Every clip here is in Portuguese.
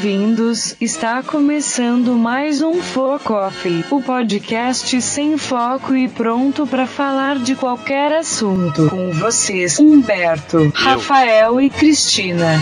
Bem-vindos! Está começando mais um Focoff, o podcast sem foco e pronto para falar de qualquer assunto. Com vocês, Humberto, Rafael e Cristina.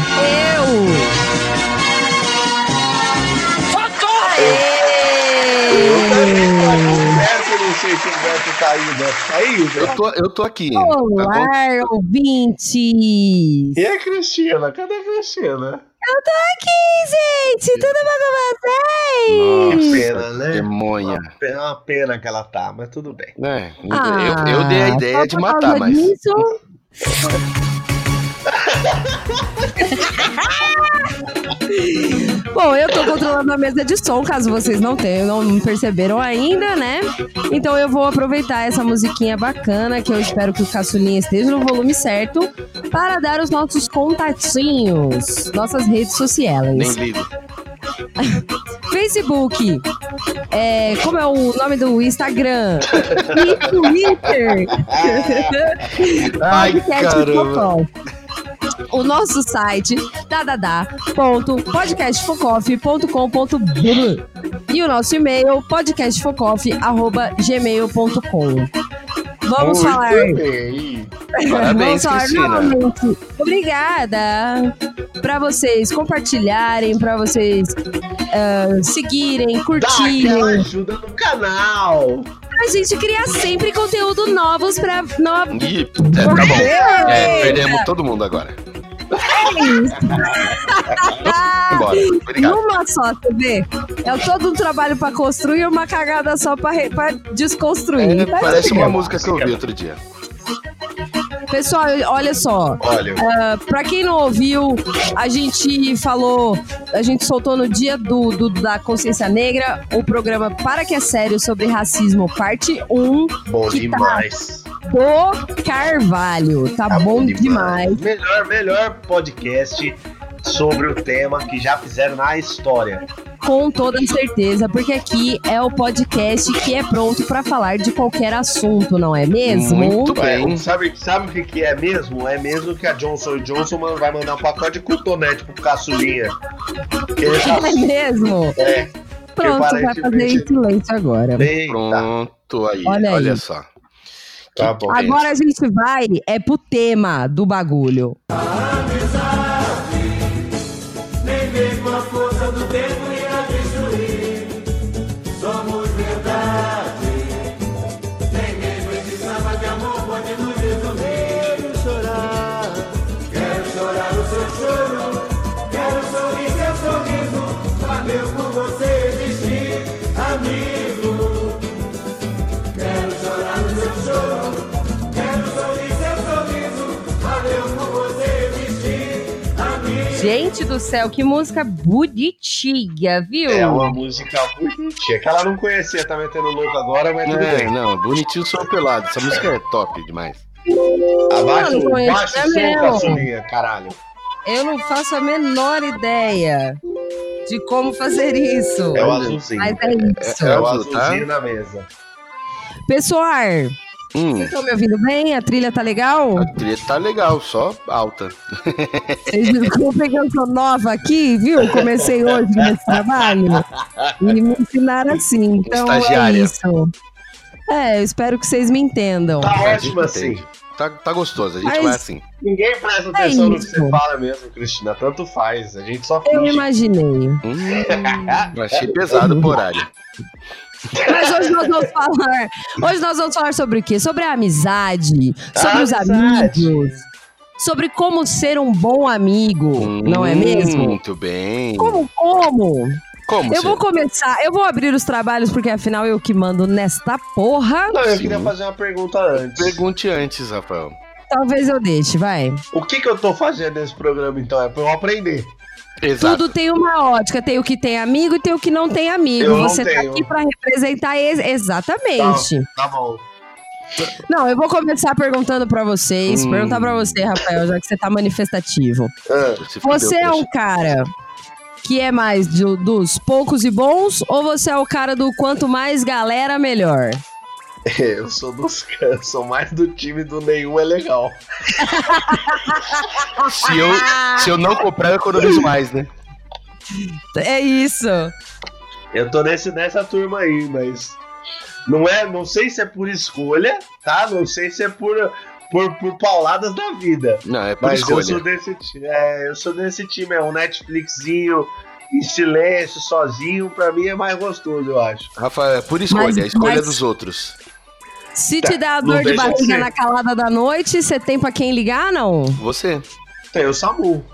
Humberto, eu não sei se o Humberto tá aí, né? Tá aí, Eu Humberto? tô, eu tô aqui. Tá? Olá, ouvintes! E a Cristina? Cadê a Cristina? Eu tô aqui, gente! Tudo bom com Que vocês? pena, né? Demonha. Uma pena, uma pena que ela tá, mas tudo bem. É, Ah, eu, eu dei a ideia de matar, mas. disso- Bom, eu tô controlando a mesa de som, caso vocês não tenham, não perceberam ainda, né? Então eu vou aproveitar essa musiquinha bacana, que eu espero que o caçulinha esteja no volume certo, para dar os nossos contatinhos, nossas redes sociais. Nem lido. Facebook. É, como é o nome do Instagram? E Twitter. Ai, Podcast caramba. O nosso site dadadá.podcastfocoff.com.br e o nosso e-mail podcastfocoff.gmail.com Vamos Muito falar bem. Parabéns, Vamos falar Cristina. novamente. Obrigada para vocês compartilharem, para vocês ah, seguirem, Dá curtirem. ajuda no canal. A gente cria sempre conteúdo novos para no... Ih, é, tá bom. É, perdemos todo mundo agora. Embora. Obrigado. Numa só, você vê? É todo um trabalho para construir e uma cagada só para desconstruir. É, Tá parece tudo uma música que eu ouvi outro dia. Pessoal, olha só. Olha, Ah, pra quem não ouviu, a gente falou, a gente soltou no dia do, do- da Consciência Negra o programa Para Que É Sério sobre Racismo, parte 1 bom que tá- demais. do Carvalho. Tá, Tá bom demais. Melhor, melhor podcast sobre o tema que já fizeram na história. Com toda certeza, porque aqui é o podcast que é pronto pra falar de qualquer assunto, não é mesmo? Muito bem. É, sabe, sabe o que, que é mesmo? É mesmo que a Johnson Johnson vai mandar um pacote de cotonete pro caçulinha. Tá É mesmo? é, Pronto, vai fazer em silêncio agora. bem. Pronto, aí. Olha Olha, aí. só. tá bom. Agora a gente vai é pro tema do bagulho. Nem Gente do céu, que música bonitinha, viu? É uma música bonitinha, que ela não conhecia, tá metendo louco agora, mas tudo É, bem. não, bonitinho só pelado. Essa música é top demais. Abaixa o som, caçulinha, caralho. Eu não faço a menor ideia de como fazer isso. É o azulzinho. Mas é isso. É, É o azul, tá? azulzinho na mesa. Pessoal, Hum, vocês estão me ouvindo bem? A trilha tá legal? a trilha tá legal, só alta. Vocês desculpem que eu sou nova aqui, viu? Comecei hoje nesse trabalho. E me ensinaram assim. Então é Estagiária. isso. É, eu espero que vocês me entendam. Tá ótimo assim. Tá, tá gostoso, a gente Mas- vai assim. Ninguém presta É atenção no que você fala mesmo, Cristina. Tanto faz. A gente só Eu finge. imaginei. Hum, achei pesado pro horário. Mas hoje nós vamos falar. Hoje nós vamos falar sobre o quê? Sobre a amizade, sobre os Amizade. amigos, sobre como ser um bom amigo, não é Hum, mesmo? Muito bem. Como, como? Como Eu ser? vou começar, eu vou abrir os trabalhos, porque afinal eu que mando nesta porra. Não, eu Sim. queria fazer uma pergunta antes. Pergunte antes, Rafael. Talvez eu deixe, vai. O que, que eu tô fazendo nesse programa, então? É pra eu aprender. Exato. Tudo tem uma ótica, tem o que tem amigo e tem o que não tem amigo. Eu Você tá aqui pra representar ex- exatamente. Tá bom. Não, eu vou começar perguntando pra vocês. Hum. Perguntar pra você, Rafael, já que você tá manifestativo. Ah, Você é um cara que é mais do- dos poucos e bons ou você é o cara do quanto mais galera, melhor? eu sou dos eu sou mais do time do nenhum é legal. Se eu, se eu não comprar, eu economizo mais, né? É isso. Eu tô nesse, nessa turma aí, mas não é, não sei se é por escolha, tá? Não sei se é por por, por pauladas da vida. Não, é por Mas eu escolha. sou desse time, é, eu sou desse time, é um Netflixinho em silêncio, sozinho, pra mim é mais gostoso, eu acho. Rafael, é por escolha, Mas- a escolha mas- dos outros. Se Tá, te dá não dor de barriga na calada da noite, você tem pra quem ligar, não? Você. Tem o Samu.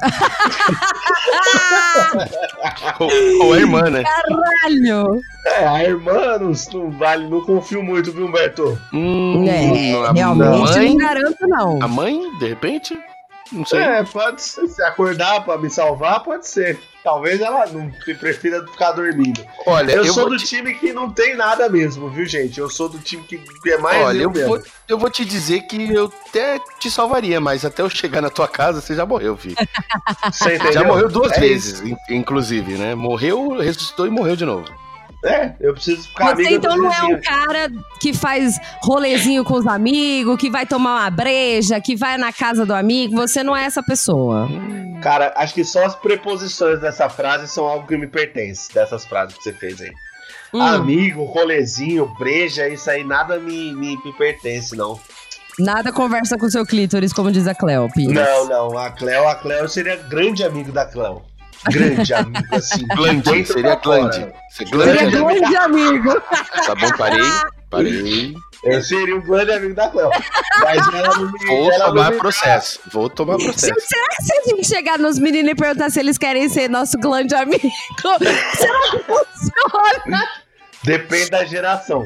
Ou, ou a irmã, né? Caralho! É, a irmã não, não vale, não confio muito, viu, Humberto? Hum, É, a realmente mãe? não garanto, não. A mãe, de repente? Não sei. É, pode ser. Se acordar pra me salvar, pode ser. Talvez ela não se prefira ficar dormindo. Olha, Eu, eu, sou do te... time que não tem nada mesmo, viu, gente? Eu sou do time que é mais Olha, eu vou, eu vou te dizer que eu até te salvaria, mas até eu chegar na tua casa, você já morreu, filho. Você entendeu? Já morreu duas É vezes, in- inclusive, né? Morreu, ressuscitou e morreu de novo. É, eu preciso ficar Você então não é um cara que faz rolezinho com os amigos, que vai tomar uma breja, que vai na casa do amigo. Você não é essa pessoa. Cara, acho que só as preposições dessa frase são algo que me pertence, dessas frases que você fez aí. Hum, Amigo, rolezinho, breja, isso aí nada me, me, me pertence, não. nada conversa com seu clítoris, como diz a Cleo Pires. Não, não, a Cleo, a Cleo seria grande amigo da Cleo. Grande amigo, assim. Glande, seria glande. Você glande, Seria grande amigo. Tá bom, parei, parei. Eu seria um grande amigo da Cleo. Mas ela não me. Vou ela tomar me- processo. Vou tomar processo. será que se a gente chegar nos meninos e perguntar se eles querem ser nosso grande amigo, será que funciona? Depende da geração.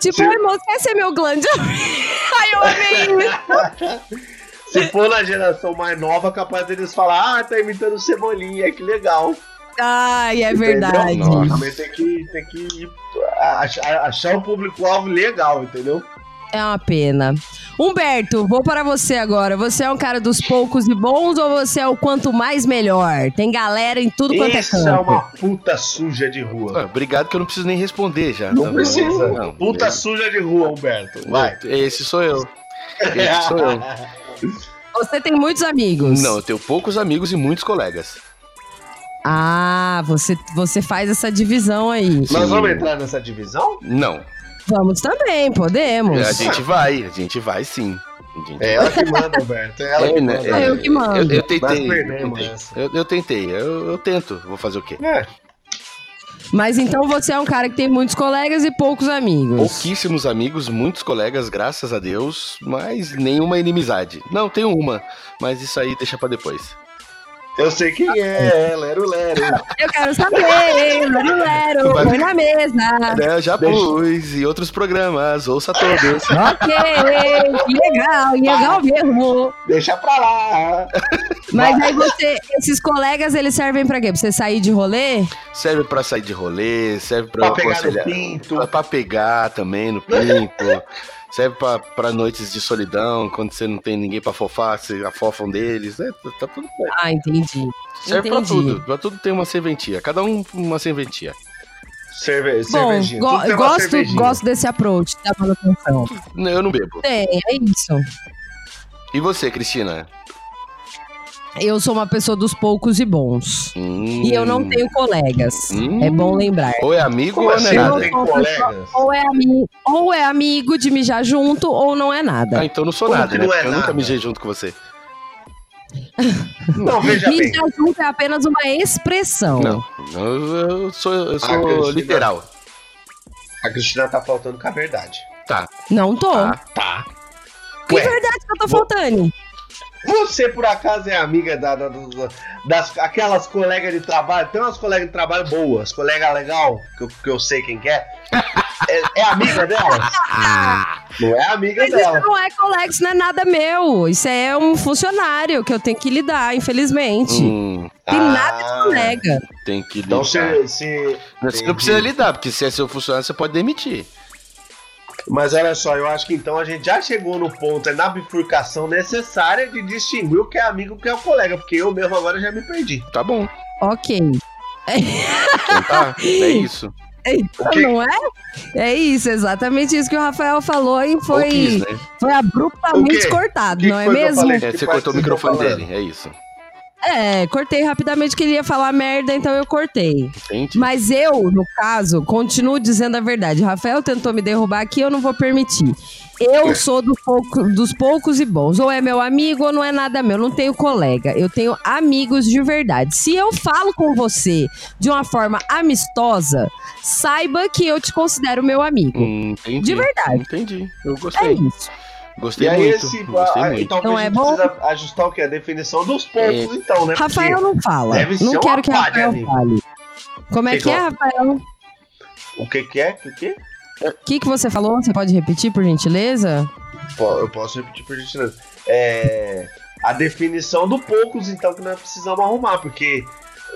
Tipo, Se- oi, moço, quer ser meu grande amigo? Ai, eu amei isso. Se for na geração mais nova, capaz deles falar, ah, tá imitando cebolinha, que legal. Ai, é verdade. Também tem que, tem que ir- achar, um público-alvo legal, entendeu? É uma pena. Humberto, vou para você agora. Você é um cara dos poucos e bons ou você é o quanto mais melhor? Tem galera em tudo quanto é Isso canto. é uma puta suja de rua. Ah, obrigado que eu não preciso nem responder já. Não tá? precisa. Não, puta é- suja de rua, Humberto. Vai. Esse sou eu. Esse sou eu. Você tem muitos amigos. Não, eu tenho poucos amigos e muitos colegas. Ah, você, você faz essa divisão aí. Nós vamos entrar nessa divisão? Não. Vamos também, podemos. A gente vai, a gente vai sim. Gente É ela que manda, Humberto. É ela É, que né? manda. É eu que mando. Eu, eu tentei. Eu, eu tentei, eu, eu tento. Vou fazer o quê? É. Mas então você é um cara que tem muitos colegas e poucos amigos. Pouquíssimos amigos, muitos colegas, graças a Deus, mas nenhuma inimizade. Não, tenho uma, mas isso aí deixa pra depois. Eu sei quem é, Lero Lero. Eu quero saber, Lero Lero, Vai- põe na mesa. Né, já Deixa- pus em outros programas, ouça todos. Ok, que legal, legal mesmo. Deixa pra lá. Mas aí você, esses colegas, eles servem pra quê? Pra você sair de rolê? serve pra sair de rolê, serve pra, Pra pegar no aconselhar- pinto. pra, pra pegar também no pinto. serve pra, pra noites de solidão, quando você não tem ninguém pra fofar, você afofam deles. né? tá, tá tudo bem. Ah, entendi. Serve pra Entendi. tudo. Pra tudo tem uma serventia. Cada um uma serventia. Cerve Bom, cervejinha. go- gosto, cervejinha. gosto desse approach da manutenção. Não, Eu não bebo. Tem, é isso. E você, Cristina? Eu sou uma pessoa dos poucos e bons. Hum. E eu não tenho colegas. Hum. É bom lembrar. Ou é amigo Como ou assim? não é nada. Ou- colegas? Ou é, ami ou é amigo de mijar junto, ou não é nada. Ah, então não sou Como nada, né? não é eu nunca nada? mijei junto com você. Não, veja bem. Mijar junto é apenas uma expressão. Não. Eu, sou, eu sou Cristina. literal. A Cristina tá faltando com a verdade. Tá. Não tô. Tá. Tá. Que Ué. verdade que eu tô Vou- faltando? Você, por acaso, é amiga da, da- da- das aquelas colegas de trabalho? Tem umas colegas de trabalho boas, colega legal, que eu, que eu sei quem que é. É, é amiga delas? Não é amiga Mas dela. isso não é colega, isso não é nada meu. Isso é um funcionário que eu tenho que lidar, infelizmente. Hum, Tem Ah. nada de colega. tem que lidar. Então você. você Você não precisa lidar, porque se é seu funcionário, você pode demitir. Mas olha só, eu acho que então a gente já chegou no ponto, é na bifurcação necessária de distinguir o que é amigo e o que é o colega, porque eu mesmo agora já me perdi. Tá bom. Ok. Então tá. É isso. Então, não é? É isso, exatamente isso que o Rafael falou e foi, quis, né? foi abruptamente cortado, que não é que eu mesmo? É, você cortou o microfone dele, é isso. É, cortei rapidamente que ele ia falar merda, então eu cortei. Entende? Mas eu, no caso, continuo dizendo a verdade. Rafael tentou me derrubar aqui, eu não vou permitir. Eu sou do pouco- dos poucos e bons. Ou é meu amigo ou não é nada meu. Eu não tenho colega. Eu tenho amigos de verdade. Se eu falo com você de uma forma amistosa, saiba que eu te considero meu amigo. Hum, entendi. De verdade. Entendi. Eu É gostei. isso. Gostei E aí, muito. esse. Gostei ah, muito. então Não a é gente bom? precisa ajustar o que? A definição dos pontos, então, né? Rafael não fala. deve ser Não quero que Rafael amigo. fale. Como é Que que é, Rafael? O que, que é? O que? O que, que você falou? Você pode repetir, por gentileza? Eu posso repetir por gentileza. É. A definição do poucos, então, que nós precisamos arrumar, porque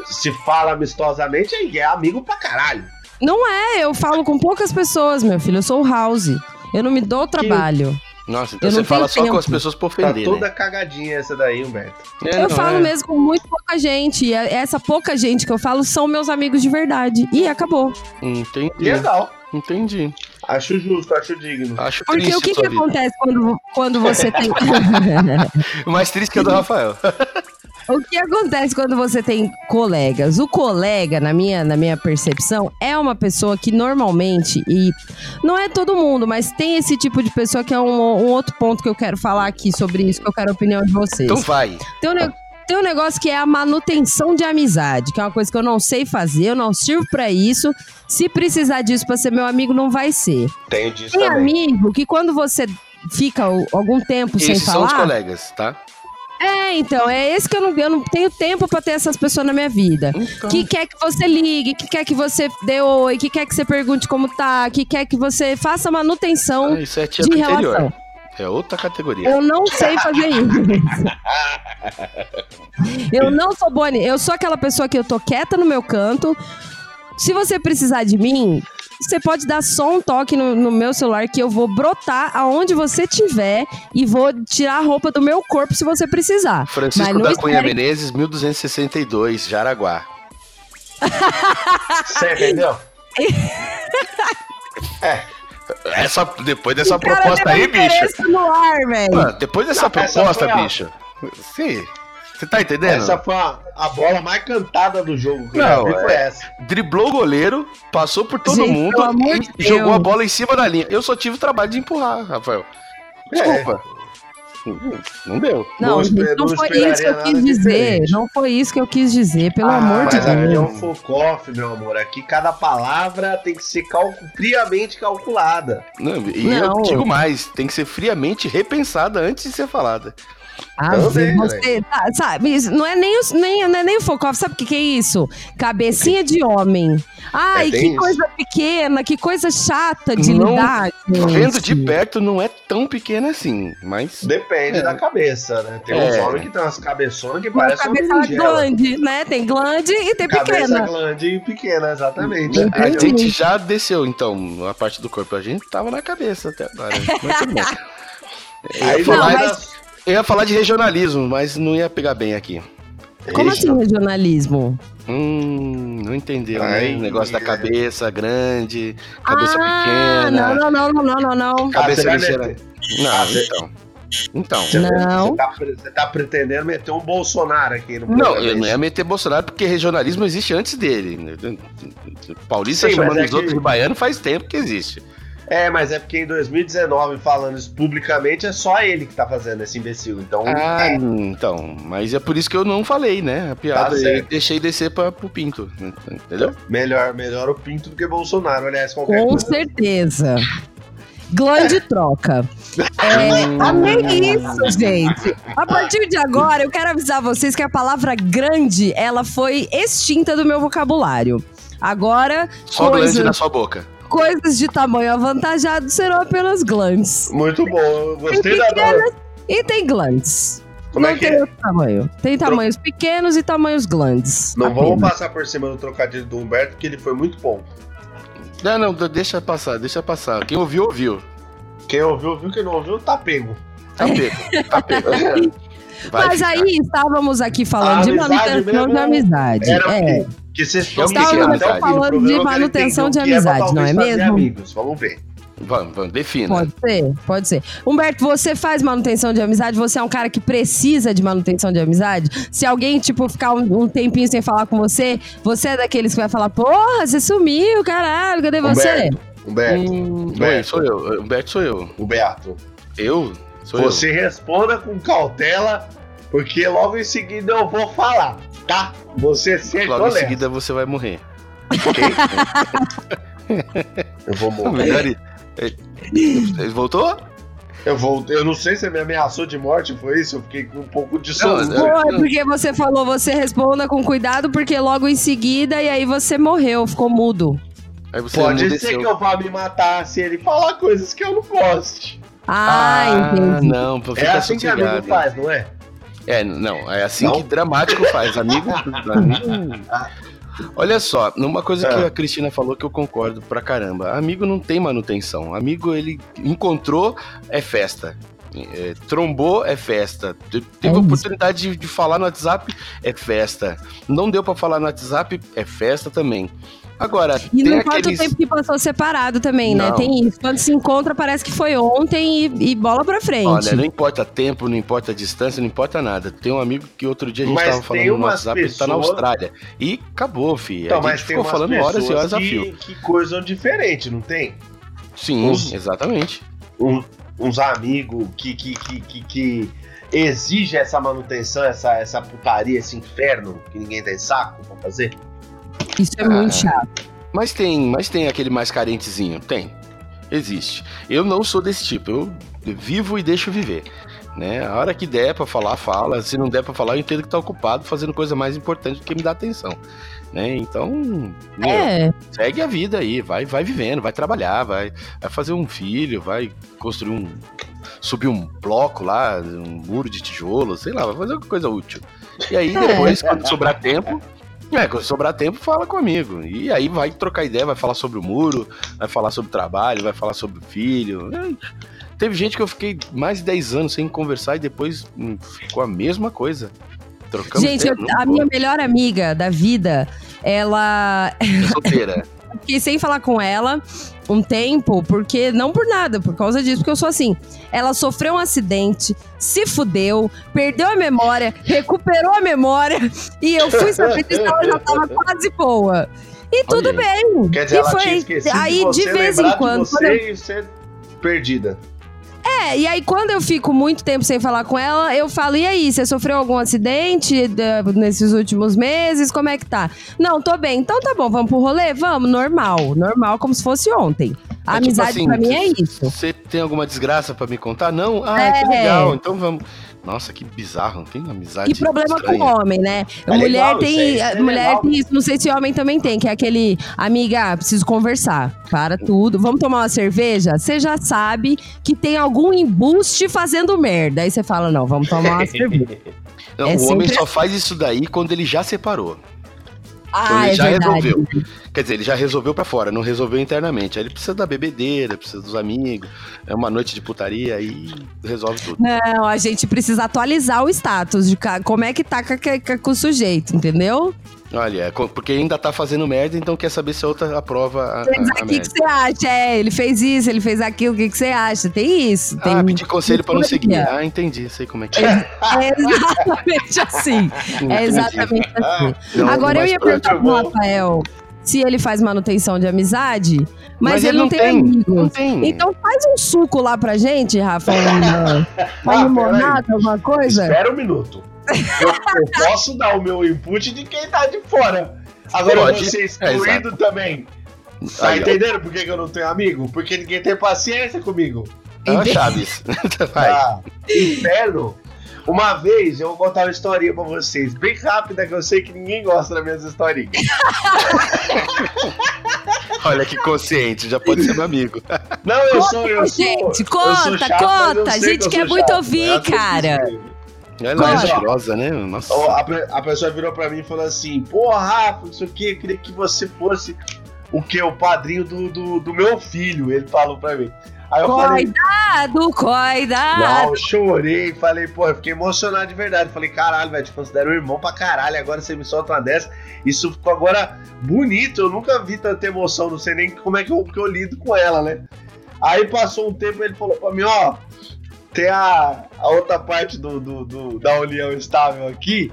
se fala amistosamente, aí é amigo pra caralho. Não é, eu falo com poucas pessoas, meu filho. Eu sou o House. Eu não me dou trabalho. Nossa, então você não fala tenho só com as tempo. pessoas Tá ofender, toda né? cagadinha essa daí, Humberto. É, eu falo é. mesmo com muito pouca gente. E essa pouca gente que eu falo são meus amigos de verdade. E acabou. Entendi. Legal. Entendi. Acho justo, acho digno. Acho Porque triste o que, que vida. acontece quando, quando você tem. Mais triste que a do Rafael. o que acontece quando você tem colegas? O colega, na minha, na minha percepção, é uma pessoa que normalmente, e não é todo mundo, mas tem esse tipo de pessoa que é um, um outro ponto que eu quero falar aqui sobre isso, que eu quero a opinião de vocês. Então vai. Tem um, ne- tem um negócio que é a manutenção de amizade, que é uma coisa que eu não sei fazer, eu não sirvo pra isso. Se precisar disso pra ser meu amigo, não vai ser. Tenho disso Tem também. amigo que quando você fica algum tempo sem Esses são os falar. colegas, tá? É, então, é esse que eu não, eu não tenho tempo pra ter essas pessoas na minha vida. Então. Que quer que você ligue, que quer que você dê oi, que quer que você pergunte como tá, que quer que você faça manutenção Ah, isso é tia de relação. interior. É outra categoria. Eu não sei fazer isso. eu não sou boa nisso. Eu sou aquela pessoa que eu tô quieta no meu canto. Se você precisar de mim, você pode dar só um toque no, no meu celular que eu vou brotar aonde você estiver e vou tirar a roupa do meu corpo se você precisar. Francisco da Cunha espere- Menezes, 1262, Jaraguá. Você entendeu? Essa, depois dessa proposta aí, bicho. no ar. Mano, depois dessa Não, proposta, foi bicho. Sim. Você tá entendendo? Essa foi a, a bola mais cantada do jogo. que eu Não, já vi, foi essa. Driblou o goleiro, passou por todo Gente, mundo e jogou Deus. a bola em cima da linha. Eu só tive o trabalho de empurrar, Rafael. Desculpa. Não deu. Não, Não gente, não não foi isso que eu quis dizer. diferente. Não foi isso que eu quis dizer, pelo Ah, amor de mas aqui é Deus. um focoff, meu amor. Aqui cada palavra tem que ser cal- friamente calculada. Não, e Não. eu digo mais, tem que ser friamente repensada antes de ser falada. Ah, Também, você tá, sabe, não é nem, o- nem, não é nem o foco, sabe o que, que é isso? Cabecinha de homem. Ai, É, que isso. coisa pequena, que coisa chata de Não, lidar. gente. Vendo de perto não é tão pequena assim, mas. Depende É. da cabeça, né? Tem É. uns homens que tem umas cabeçonas que Uma parecem uma cabeça berinjela. grande, né? Tem glande e tem Cabeça pequena. grande e pequena, exatamente. A Entendi. gente já desceu, então, a parte do corpo. A gente tava na cabeça até agora. Eu ia, Aí Não, mas- eu ia falar de regionalismo, mas não ia pegar bem aqui. Como assim regionalismo? Hum, não entendeu, Ai, né? O negócio da cabeça grande, cabeça ah, pequena. não, não, não, não, não, não, não. Cabeça Ah, ligeira. meter- Não, Ah, você- então. Então. Você, Não. Você tá, você tá pretendendo meter um Bolsonaro aqui no Não, eu não é ia meter Bolsonaro porque regionalismo existe antes dele. Paulista Sim, chamando é os que- outros de baiano faz tempo que existe. É, mas é porque em 2019, falando isso publicamente, é só ele que tá fazendo esse imbecil. Então, Ah, então. Mas é por isso que eu não falei, né? A piada Tá aí certo. deixei descer pra, pro pinto. Entendeu? melhor, melhor o Pinto do que Bolsonaro. Aliás, qualquer Com coisa. certeza. Glande troca. É, amei isso, gente. A partir de agora, eu quero avisar vocês que a palavra grande, ela foi extinta do meu vocabulário. Agora, Só glande coisas, na sua boca. Coisas de tamanho avantajado serão apenas glandes. Muito bom. Gostei da. pequenas e tem glandes. Como Não é que tem é? outro tamanho. Tem tamanhos pequenos e tamanhos glandes. Não Apenas. vamos passar por cima do trocadilho do Humberto, porque ele foi muito bom. Não, não, deixa passar, deixa passar. Quem ouviu, ouviu. Quem ouviu, viu. Quem não ouviu, tá pego. Tá pego, tá pego. Vai Mas ficar. aí estávamos aqui falando A de manutenção de amizade. Era o É. quê? Que vocês estão Estávamos até o falando de quero manutenção de o é amizade, não é talvez fazer mesmo? amigos. Vamos ver. Vamos, vamos, defina. Pode ser, pode ser. Humberto, você faz manutenção de amizade? Você é um cara que precisa de manutenção de amizade? Se alguém, tipo, ficar um, um tempinho sem falar com você, você é daqueles que vai falar, porra, você sumiu, caralho, cadê você? Humberto, Humberto, Hum, Humberto. oi, sou eu. Humberto sou eu. Humberto. Eu? Sou Você responda com cautela, porque logo em seguida eu vou falar, tá? Você eu. seja Logo em seguida você vai morrer. Eu vou morrer. é, Ele voltou? Eu vou. Eu não sei se você me ameaçou de morte, foi isso? Eu fiquei com um pouco de sono. Não, Pô, é porque você falou, você responda com cuidado, porque logo em seguida, e aí você morreu, ficou mudo. Aí você Pode ser que eu vá me matar se ele falar coisas que eu não gosto. Ah, entendi. não, É assim que amigo sossegado. faz, não é? É, não, é assim Não? que dramático faz. Amigo. amigo- Olha só, numa coisa que Ah. a Cristina falou que eu concordo pra caramba. Amigo não tem manutenção. Amigo, ele encontrou, é festa. É, trombou, é festa. Te- Teve É oportunidade de, de falar no WhatsApp, é festa. Não deu pra falar no WhatsApp, é festa também. Agora, E não importa aqueles... o tempo que passou separado também, né? Não. Tem isso. Quando se encontra, parece que foi ontem e, e bola pra frente. Olha, não importa tempo, não importa distância, não importa nada. Tem um amigo que outro dia a gente Mas tava falando no WhatsApp, ele tá na pessoas- Austrália. E acabou, fi. Então, a mas gente tem ficou falando horas e horas a fio. que, que coisam diferente, não tem? Sim, Uns- exatamente. Um- uns amigos que, que, que, que, que exige essa manutenção, essa, essa putaria, esse inferno que ninguém tem saco pra fazer. Isso é muito Ah. chato. Mas tem, mas tem aquele mais carentezinho. Tem. Existe. Eu não sou desse tipo. Eu vivo e deixo viver. Né? A hora que der pra falar, fala. Se não der pra falar, eu entendo que tá ocupado fazendo coisa mais importante do que me dar atenção. Né? Então, meu, É, segue a vida aí, vai, vai vivendo, vai trabalhar, vai, vai fazer um filho, vai construir um. subir um bloco lá, um muro de tijolo, sei lá, vai fazer alguma coisa útil. E aí depois, quando sobrar tempo. É, quando sobrar tempo, fala comigo. E aí vai trocar ideia, vai falar sobre o muro, vai falar sobre o trabalho, vai falar sobre o filho. É, Teve gente que eu fiquei mais de 10 anos sem conversar e depois ficou a mesma coisa. Trocamos gente, eu- ideia, não a minha melhor amiga da vida, ela. É solteira. Fiquei sem falar com ela um tempo, porque não por nada, por causa disso, porque eu sou assim. Ela sofreu um acidente, se fudeu, perdeu a memória, recuperou a memória, e eu fui saber que ela já tava quase boa. E tudo bem. Quer dizer, e ela foi tinha esquecido aí de, você, de vez em quando. de quando eu- você e ser perdida. É, e aí quando eu fico muito tempo sem falar com ela, eu falo, e aí, você sofreu algum acidente da- nesses últimos meses? Como é que tá? Não, tô bem. Então tá bom, vamos pro rolê? Vamos, normal. Normal, como se fosse ontem. A É tipo amizade assim, pra mim é isso. Você tem alguma desgraça pra me contar? Não? Ah, É. que legal. Então vamos. Nossa, que bizarro. Tem amizade E problema estranha. com homem, né? É mulher legal tem. é a mulher legal. tem isso. Não sei se homem também tem, que é aquele. Amiga, preciso conversar. Para tudo. Vamos tomar uma cerveja? Você já sabe que tem algum embuste fazendo merda. Aí você fala: não, vamos tomar uma cerveja. Não, É o homem só faz isso daí quando ele já separou. Ah, ele é já verdade. resolveu. Quer dizer, ele já resolveu pra fora, não resolveu internamente. Aí ele precisa da bebedeira, precisa dos amigos, é uma noite de putaria aí resolve tudo. Não, a gente precisa atualizar o status de como é que tá com- com o sujeito, entendeu? Olha, é porque ainda tá fazendo merda, então quer saber se a outra aprova a, a, a O que que você acha? É, ele fez isso, ele fez aquilo, o que que você acha? Tem isso. Tem Ah, pedir conselho pra não seguir. Ah, entendi, sei como é que é. É exatamente assim. É exatamente assim. Não, Agora eu ia perguntar pro. Rafael se ele faz manutenção de amizade, mas, Mas ele, não tem, amigos. Não tem. Então faz um suco lá pra gente, Rafa. Uma, uma Ah, limonada, alguma coisa. Espera um minuto. Eu, eu posso dar o meu input de quem tá de fora. Agora Pode. você É, excluído também. Tá Aí, ó. entendendo por que, eu não tenho amigo? Porque ninguém tem paciência comigo. Ah, Chaves. Vai. Ah, inferno. Uma vez eu vou contar uma historinha pra vocês, bem rápida, que eu sei que ninguém gosta das minhas historinhas. Olha que consciente, já pode ser meu amigo. Não, eu sou, eu sou. gente, eu sou conta, chato, mas eu conta, a gente que eu quer sou muito chato, ouvir, é cara. Ela é mentirosa, né? Nossa. A, a pessoa virou pra mim e falou assim: Pô, Rafa, isso aqui, eu queria que você fosse o que? O padrinho do, do, do meu filho. Ele falou pra mim. Aí eu falei, Cuidado, cuidado. não, eu chorei, falei, pô, eu fiquei emocionado de verdade. Falei, caralho, velho, te considero um irmão pra caralho. Agora você me solta uma dessa. Isso ficou agora bonito. Eu nunca vi tanta emoção, não sei nem como é que eu, que eu lido com ela, né? Aí passou um tempo ele falou pra mim, ó, tem a, a outra parte do, do, do- da união estável aqui.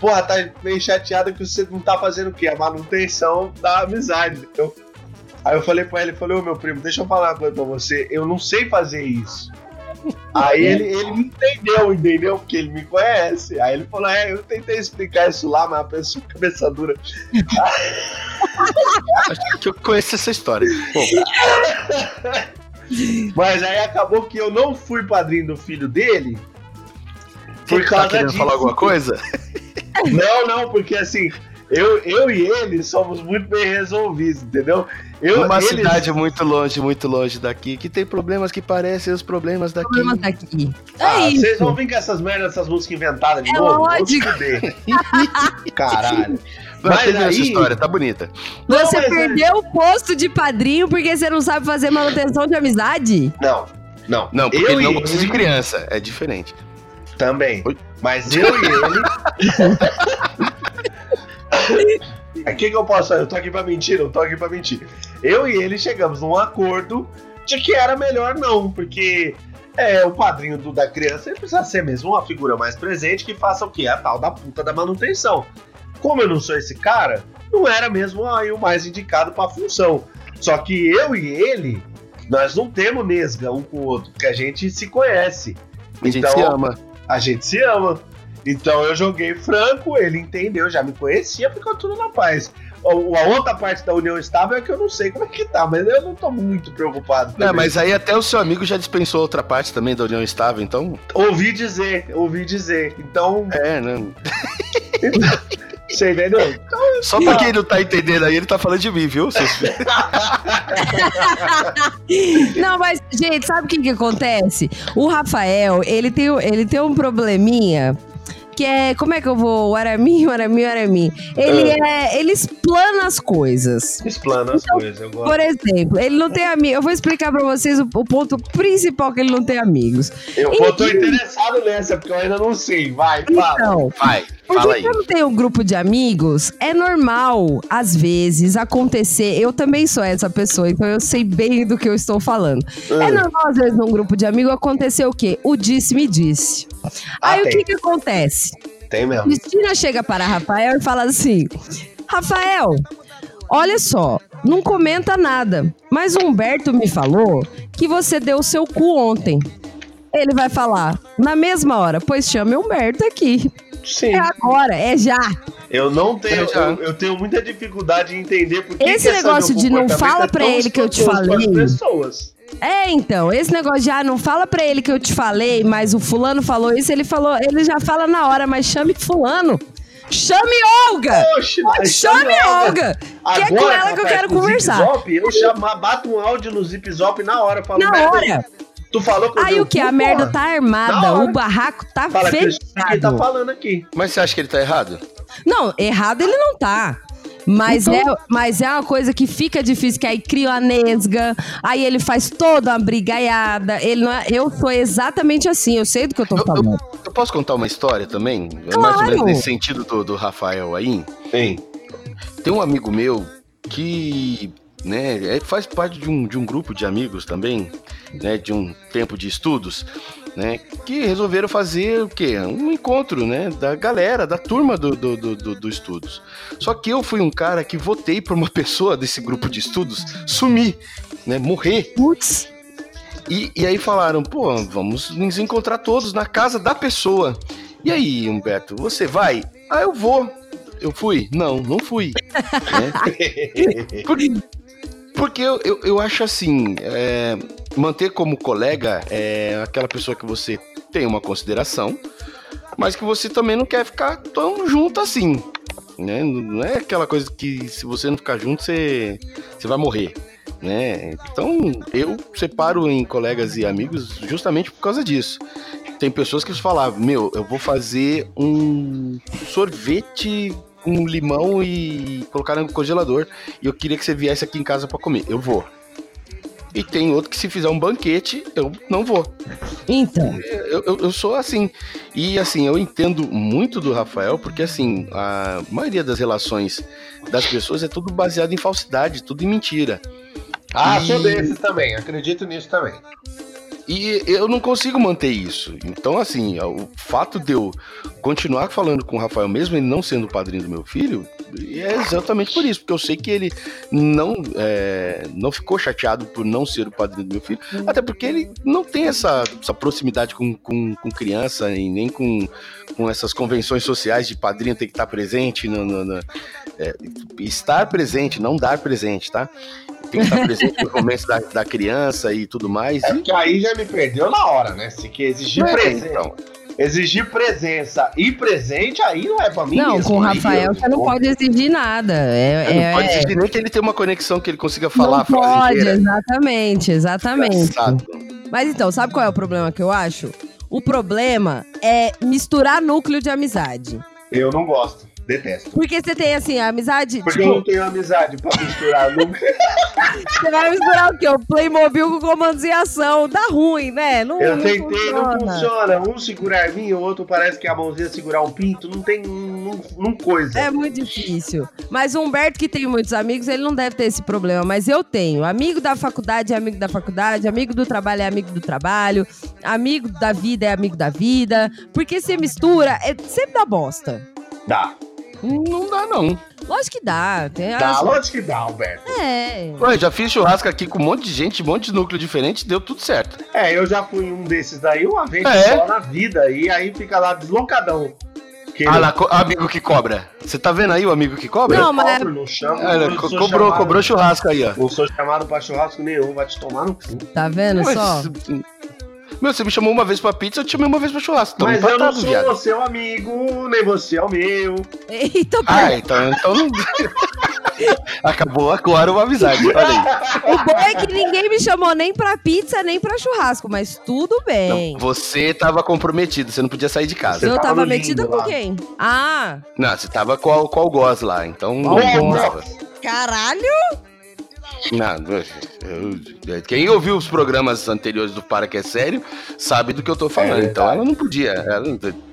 Porra, tá meio chateada que você não tá fazendo o quê? A manutenção da amizade, entendeu? Aí eu falei pra ele, falei, ô meu primo, deixa eu falar uma coisa pra você, eu não sei fazer isso. Aí ele, ele me entendeu, entendeu? Porque ele me conhece. Aí ele falou, é, eu tentei explicar isso lá, mas a pessoa cabeça dura. Acho que eu conheço essa história. Bom, Mas aí acabou que eu não fui padrinho do filho dele. Por você causa tá querendo disso. falar alguma coisa? Não, não, porque assim, eu, eu e ele somos muito bem resolvidos, entendeu? Eu, Uma eles- cidade muito longe, muito longe daqui, que tem problemas que parecem os problemas daqui. Problema tá aqui. Ah, é isso. vocês vão vir com essas merdas, essas músicas inventadas de É novo? Lógico. Caralho. Mas aí- essa história, tá bonita. Não, Você é- perdeu o posto de padrinho porque você não sabe fazer manutenção de amizade? Não, não. Não, porque eu ele não gosta de ele criança, é diferente. Também. Oi? Mas eu e ele. O que, que eu posso? Eu tô aqui pra mentir, eu tô aqui pra mentir. Eu e ele chegamos num acordo de que era melhor não, porque é, o padrinho do- da criança ele precisa ser mesmo uma figura mais presente que faça o quê? A tal da puta da manutenção. Como eu não sou esse cara, não era mesmo aí o mais indicado pra função. Só que eu e ele, nós não temos nesga um com o outro, porque a gente se conhece. A gente Então, se ama. a gente se ama. Então eu joguei franco, ele entendeu, já me conhecia, ficou tudo na paz. A outra parte da união estável é que eu não sei como é que tá, mas eu não tô muito preocupado. Não, também. mas aí até o seu amigo já dispensou outra parte também da União Estável, então. Ouvi dizer, ouvi dizer. Então, É, né? Você entendeu? Só porque ele não tá entendendo aí, ele tá falando de mim, viu? seus filhos? Não, mas, gente, sabe o que que acontece? O Rafael, ele tem, ele tem um probleminha que é, como é que eu vou, o Aramin, o Aramin, o Aramin. Ele é, ele explana as coisas. Explana as coisas, eu gosto. Por exemplo, ele não tem amigos. Eu vou explicar pra vocês o, o ponto principal que ele não tem amigos. Eu pô, tô interessado nessa, porque eu ainda não sei. Vai, fala. Então, Vai, Porque fala aí. quando tem um grupo de amigos, é normal, às vezes, acontecer. Eu também sou essa pessoa, então eu sei bem do que eu estou falando. Ah. É normal, às vezes, num grupo de amigos acontecer o quê? O disse-me disse. Ah, Aí o tem. que que acontece? Tem mesmo. Cristina chega para Rafael e fala assim: Rafael, olha só, não comenta nada, mas o Humberto me falou que você deu o seu cu ontem. Ele vai falar, na mesma hora, pois chame o Humberto aqui. Sim. É agora, é já. Eu não tenho, Eu já. eu, eu tenho muita dificuldade em entender por que Esse negócio de não fala é pra tão ele que eu te falei. pessoas. É, então, esse negócio de ah, não fala pra ele que eu te falei, mas o fulano falou isso, ele falou, ele já fala na hora, mas chame fulano. Chame Olga! Oxe, Chame Olga! Que é com ela que eu quero conversar. Zip Zop, eu chamo, bato um áudio no Zip Zop na hora. Falo, Na "Merda, hora. Tu falou que eu Aí o que? A merda porra?" tá armada, o barraco tá Fala que eu sei quem tá fechado. falando aqui. Mas você acha que ele tá errado? Não, errado ele não tá. Mas, é, mas é uma coisa que fica difícil, que aí cria uma nesga, aí ele faz toda uma brigaiada. Ele não é- eu sou exatamente assim, eu sei do que eu tô Eu, falando. eu- eu posso contar uma história também? Mais ou Claro. menos nesse sentido do, do Rafael aí. Hein? Tem um amigo meu que né, é- faz parte de um, de um grupo de amigos também, né, de um tempo de estudos, né, que resolveram fazer o quê? Um encontro, né, da galera, da turma do, do, do, do- do estudos. Só que eu fui um cara que votei por uma pessoa desse grupo de estudos sumir, né, morrer. Putz, E, e aí falaram, pô, vamos nos encontrar todos na casa da pessoa. E aí, Humberto, você vai? Ah, eu vou. Eu fui? Não, não fui. né? Por- porque eu, eu, eu acho assim, é, manter como colega é aquela pessoa que você tem uma consideração, mas que você também não quer ficar tão junto assim. Né? Não é aquela coisa que se você não ficar junto, você, você vai morrer. Né? Então eu separo em colegas e amigos justamente por causa disso. Tem pessoas que falavam, meu, eu vou fazer um sorvete com limão e colocar no congelador e eu queria que você viesse aqui em casa pra comer. Eu vou. E tem outro que se fizer um banquete, eu não vou. Então, Eu, eu, eu sou assim. E assim, eu entendo muito do Rafael, porque assim, a maioria das relações das pessoas é tudo baseado em falsidade, tudo em mentira. Ah, E- sou desses também, acredito nisso também. E eu não consigo manter isso. Então, assim, o fato de eu continuar falando com o Rafael, mesmo ele não sendo o padrinho do meu filho, é exatamente por isso, porque eu sei que ele não, é, não ficou chateado por não ser o padrinho do meu filho, até porque ele não tem essa, essa proximidade com, com, com criança e nem com, com essas convenções sociais de padrinho ter que estar presente, no, no- no- é, estar presente, não dar presente, tá? Tem que estar presente no começo da, da criança e tudo mais. É e- porque aí já me perdeu na hora, né? Se que exigir É, presença. então. Exigir presença e presente, aí não é pra mim não, mesmo, com o Rafael você não pode exigir nada. É, É, não é- pode é- exigir nem que ele tenha uma conexão que ele consiga falar não a frase pode, inteira. exatamente, exatamente. Engraçado. Mas então, sabe qual é o problema que eu acho? O problema é misturar núcleo de amizade. Eu não gosto, detesto. Porque você tem assim, a amizade. Porque eu tipo, não tenho amizade pra misturar. Não... você vai misturar o quê? O Playmobil com comandos em ação. Dá ruim, né? Não, Eu não tentei, não funciona. funciona. Um segura a arminha, o outro parece que a mãozinha segurar um pinto. Não tem. Não, não coisa. É muito difícil. Mas o Humberto, que tem muitos amigos, ele não deve ter esse problema. Mas eu tenho. Amigo da faculdade é amigo da faculdade, amigo do trabalho é amigo do trabalho, amigo da vida é amigo da vida. Porque se mistura, é, sempre dá bosta. Dá. Não dá, não. Lógico que dá. Tem Dá, as- lógico que dá, Alberto. É. Ué, já fiz churrasco aqui com um monte de gente, um monte de núcleo diferente, deu tudo certo. É, eu já fui um desses daí uma vez É? só na vida. E aí fica lá deslocadão. Que Ah, lá, amigo que cobra. Você tá vendo aí o amigo que cobra? Não, mas- cobro, não chamo. Olha, não co- sou cobrou, chamado- cobrou churrasco aí, ó. Não sou chamado pra churrasco nenhum, vai te tomar no cu. Tá vendo Mas, só? Meu, você me chamou uma vez pra pizza, eu te chamei uma vez pra churrasco. Tamo Mas eu não empatado, sou viado. seu amigo, nem você é o meu. Eita, Ah, então, então não. Acabou agora uma amizade, olha aí. O bom é que ninguém me chamou nem pra pizza, nem pra churrasco, mas tudo bem. Não, você tava comprometido, você não podia sair de casa. eu Você tava tava no metida com lá. quem? Ah, Não, você tava com o com o algoz lá, então Qual não algoz? tava. caralho! Não, eu- eu- quem ouviu os programas anteriores do Para Que é Sério sabe do que eu tô falando. É então ela não podia. Ela,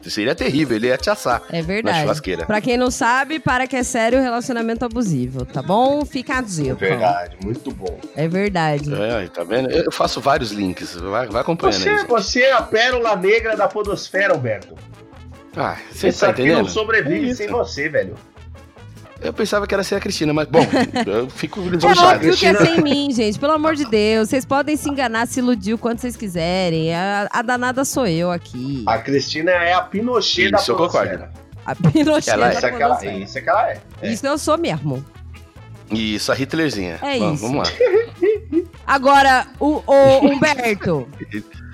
seria terrível, ele ia te assar É na verdade. churrasqueira. Pra quem não sabe, para que é sério relacionamento abusivo, tá bom? Fica a É verdade, muito bom. É verdade. É, tá vendo? Eu faço vários links. Vai, vai acompanhando Você, aí. você é a pérola negra da podosfera, Alberto. Ah, você Isso tá aqui não entendendo? sobrevive É sem você, velho. Eu pensava que era ser a Cristina, mas bom, eu fico É lisonjeado. óbvio que é sem mim, gente. Pelo amor de Deus. Vocês podem se enganar, se iludir o quanto vocês quiserem. A, a danada sou eu aqui. A Cristina é a Pinochet da Isso eu concordo. podosfera. A Pinochet Ela é. da Isso é que ela, podosfera. isso é que ela é. É. Isso eu sou mesmo. Isso, a Hitlerzinha. É vamos, isso. Vamos lá. Agora, o, o Humberto.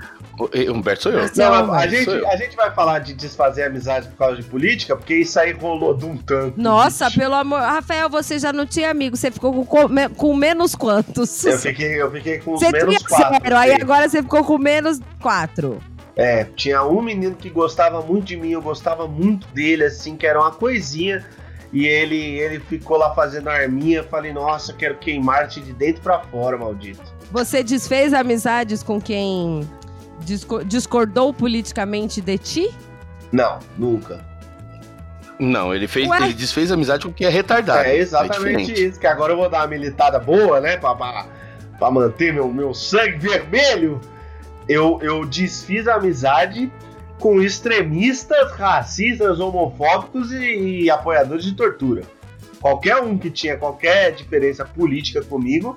Humberto sou eu. Não, o a, gente, sou eu. a gente vai falar de desfazer amizade por causa de política, porque isso aí rolou de um tanto. Nossa, bicho. pelo amor. Rafael, você já não tinha amigo. Você ficou com, com, me- com menos quantos? Eu fiquei, eu fiquei com os Você menos tinha quatro. zero, aí agora você ficou com menos quatro. É, tinha um menino que gostava muito de mim, eu gostava muito dele, assim, que era uma coisinha. E ele, ele ficou lá fazendo arminha. Eu falei, nossa, quero queimar-te de dentro pra fora, maldito. Você desfez amizades com quem discordou politicamente de ti? Não, nunca. Não, ele fez, Ué? ele desfez amizade com quem é retardado. É exatamente diferente. isso, que agora eu vou dar uma militada boa, né? Pra, pra, pra manter meu, meu sangue vermelho. Eu, eu desfiz a amizade com extremistas, racistas, homofóbicos e, e apoiadores de tortura. Qualquer um que tinha qualquer diferença política comigo,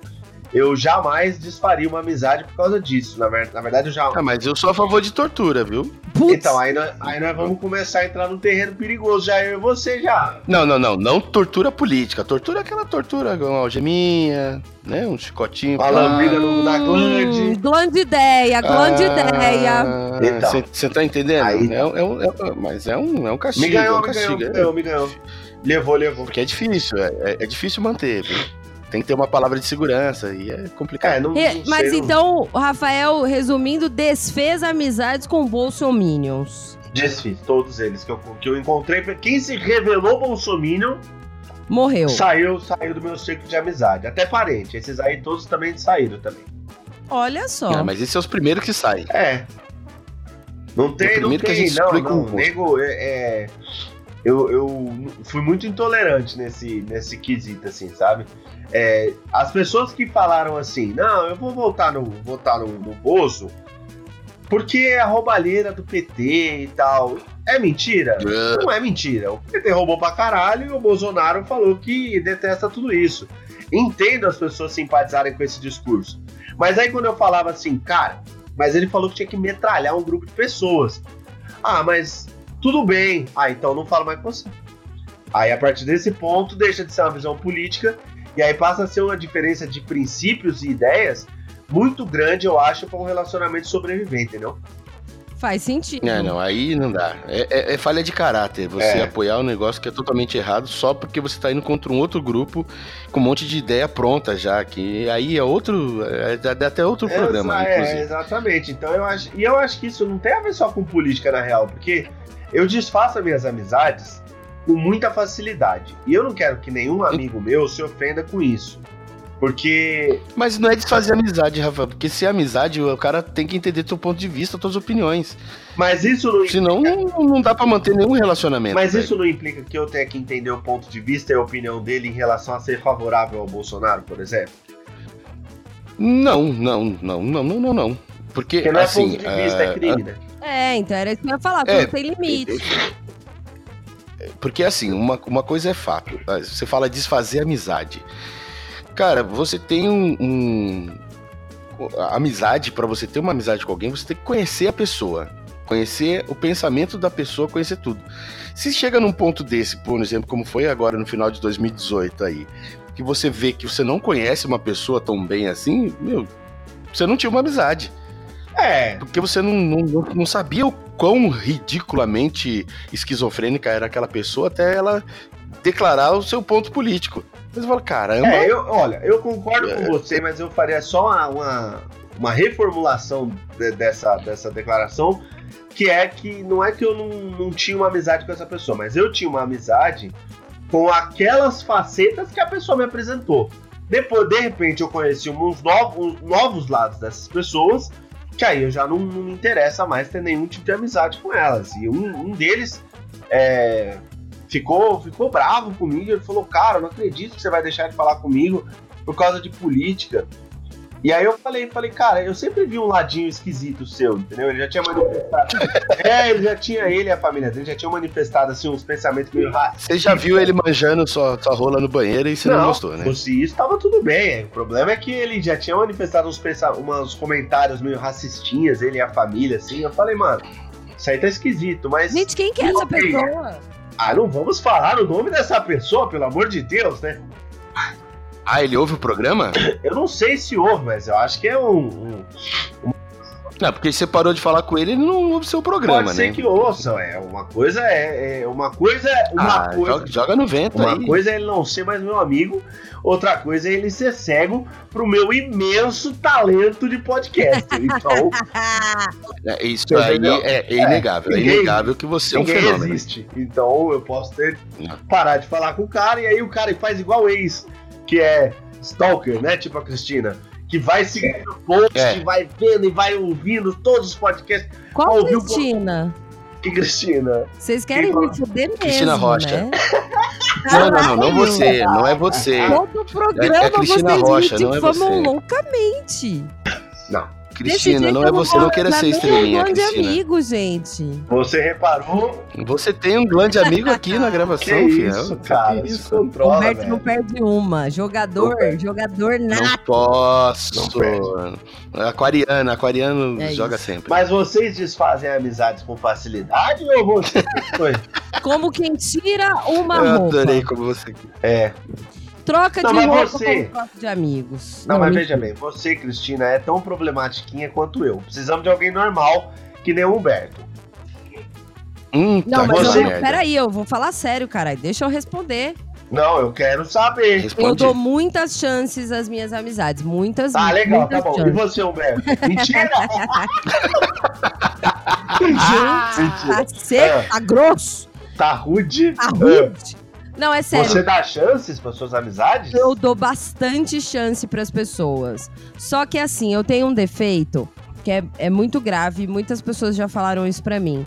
eu jamais desfaria uma amizade por causa disso. Na, ver- na verdade, eu já. Ah, mas eu sou a favor de tortura, viu? Putz, Então, aí nós, aí nós vamos começar a entrar num terreno perigoso, já eu e você já. Não, não, não. Não tortura política. Tortura é aquela tortura, uma algeminha, né? Um chicotinho. Uma lambida no- na glande. Hum, glande ideia, glande ideia. Então. Você tá entendendo? Aí- É, é um- é mas é um, é um castigo. Me ganhou, é um me ganhou, castigo. me é- ganhou, me ganhou. Levou, levou. Porque é difícil, é, é- é difícil manter, viu? Tem que ter uma palavra de segurança e é complicado. É, não, Re- não Mas sei, não- então, Rafael, resumindo, desfez amizades com bolsominions. Desfiz todos eles que eu, que eu encontrei. Quem se revelou Bolsominion Morreu. saiu, saiu do meu círculo de amizade. Até parente. Esses aí todos também saíram também. Olha só. Mas esses são os primeiros que saem. É. Não tem, não primeiro que a tem, gente não, não. Nego, é, é, eu, eu fui muito intolerante nesse, nesse quesito, assim, sabe? É, as pessoas que falaram assim, não, eu vou voltar no, votar no, no Bozo porque é a roubalheira do PT e tal. É mentira? Não é mentira. O PT roubou pra caralho e o Bolsonaro falou que detesta tudo isso. Entendo as pessoas simpatizarem com esse discurso. Mas aí quando eu falava assim, cara, mas ele falou que tinha que metralhar um grupo de pessoas. Ah, mas tudo bem. Ah, então não falo mais com você. Aí a partir desse ponto deixa de ser uma visão política e aí passa a ser uma diferença de princípios e ideias muito grande, eu acho, para um relacionamento sobreviver, entendeu? Faz sentido. É, não, aí não dá. É, é- é falha de caráter você É. apoiar um negócio que é totalmente errado só porque você tá indo contra um outro grupo com um monte de ideia pronta já. Que aí é outro. É, dá até outro programa, Exa- é, inclusive. exatamente. Então eu acho. E eu acho que isso não tem a ver só com política, na real, porque eu desfaço as minhas amizades com muita facilidade. E eu não quero que nenhum amigo meu se ofenda com isso. Porque. Mas não é desfazer amizade, Rafa, porque se é amizade, o cara tem que entender teu ponto de vista, tuas opiniões. Mas isso não Senão não, não dá pra manter nenhum relacionamento. Mas velho. isso não implica que eu tenha que entender o ponto de vista e a opinião dele em relação a ser favorável ao Bolsonaro, por exemplo? Não, não, não, não, não, não, não. Porque, Porque não é assim. ponto de vista, ah, é crime, né? É, então era isso que eu ia falar, É, tem limite. Porque assim, uma, uma coisa é fato. Ah, Você fala desfazer amizade. Cara, você tem um. um- amizade, pra você ter uma amizade com alguém, você tem que conhecer a pessoa. Conhecer o pensamento da pessoa, conhecer tudo. Se chega num ponto desse, por exemplo, como foi agora no final de 2018 aí, que você vê que você não conhece uma pessoa tão bem assim, meu, você não tinha uma amizade. É. Porque você não, não, não sabia o quão ridiculamente esquizofrênica era aquela pessoa até ela declarar o seu ponto político. Você fala, caramba, É, eu, olha, eu concordo com você, mas eu faria só uma, uma, uma reformulação de- dessa, dessa declaração, que é que não é que eu não, não tinha uma amizade com essa pessoa, mas eu tinha uma amizade com aquelas facetas que a pessoa me apresentou. Depois, de repente, eu conheci uns novos, uns novos lados dessas pessoas, que aí eu já não, não me interessa mais ter nenhum tipo de amizade com elas. E um, um deles é, ficou, ficou bravo comigo. Ele falou: Cara, não acredito que você vai deixar de falar comigo por causa de política. E aí eu falei, falei, cara, eu sempre vi um ladinho esquisito seu, entendeu? Ele já tinha manifestado. é, ele já tinha, ele e a família dele já tinham manifestado assim, uns pensamentos meio racistas. você já viu ele manjando sua, sua rola no banheiro e você não, gostou, né? Se isso tava tudo bem. O problema é que ele já tinha manifestado uns, pensa... uns comentários meio racistinhas, ele e a família, assim. Eu falei, mano, isso aí tá esquisito, mas. Gente, quem que é essa Ok. pessoa? Ah, não vamos falar o nome dessa pessoa, pelo amor de Deus, né? Ah, ele ouve o programa? Eu não sei se houve, mas eu acho que é um. um- Não, porque você parou de falar com ele, ele não ouve seu programa, Pode ser né? que ouçam. É uma coisa é, é uma coisa uma Ah, coisa. joga, joga no vento Uma aí. coisa é ele não ser mais meu amigo, outra coisa é ele ser cego pro meu imenso talento de podcast. Então, É, isso aí é, é inegável. É, ninguém- inegável que você é um fenômeno. existe. Então eu posso ter Não. parar de falar com o cara e aí o cara faz igual ex, que é stalker, né? Tipo a Cristina. Que vai seguindo o post, É. vai vendo e vai ouvindo todos os podcasts. Qual Ouviu? Cristina? E Cristina, Vocês querem Quem me fuder mesmo, Cristina Rocha. né? Não, não, não, não você, não é você. Todo programa É- é Cristina vocês Rocha, me não é difamam você. Cristina, não é eu você, não vou queira ser nem estrelinha, um grande Cristina. amigo, gente. você reparou? Você tem um grande amigo aqui na gravação, Que fiel. isso, Que cara? isso? Se controla, Roberto velho. não perde uma. Jogador, Não jogador Não nato. posso. Não perde. Aquariano, aquariano É joga isso. sempre. Mas vocês desfazem amizades com facilidade ou você? Como quem tira uma Eu roupa. adorei como você. É. Troca Não, de mas roupa você- como troca de amigos. Não, mas me- veja bem, você, Cristina, é tão problematiquinha quanto eu. Precisamos de alguém normal que nem o Humberto. Hum, Não, tá mas você- eu, peraí, eu vou falar sério, caralho. Deixa eu responder. Não, eu quero saber. Eu Responde. dou muitas chances às minhas amizades. Muitas, Ah, legal, tá muitas bom. E chances. você, Humberto? Mentira! Gente, tá seco, É. tá grosso, Tá rude? tá rude. Não, é sério. Você dá chances para suas amizades? Eu dou bastante chance pras pessoas. Só que assim, eu tenho um defeito que é, é muito grave. Muitas pessoas já falaram isso pra mim.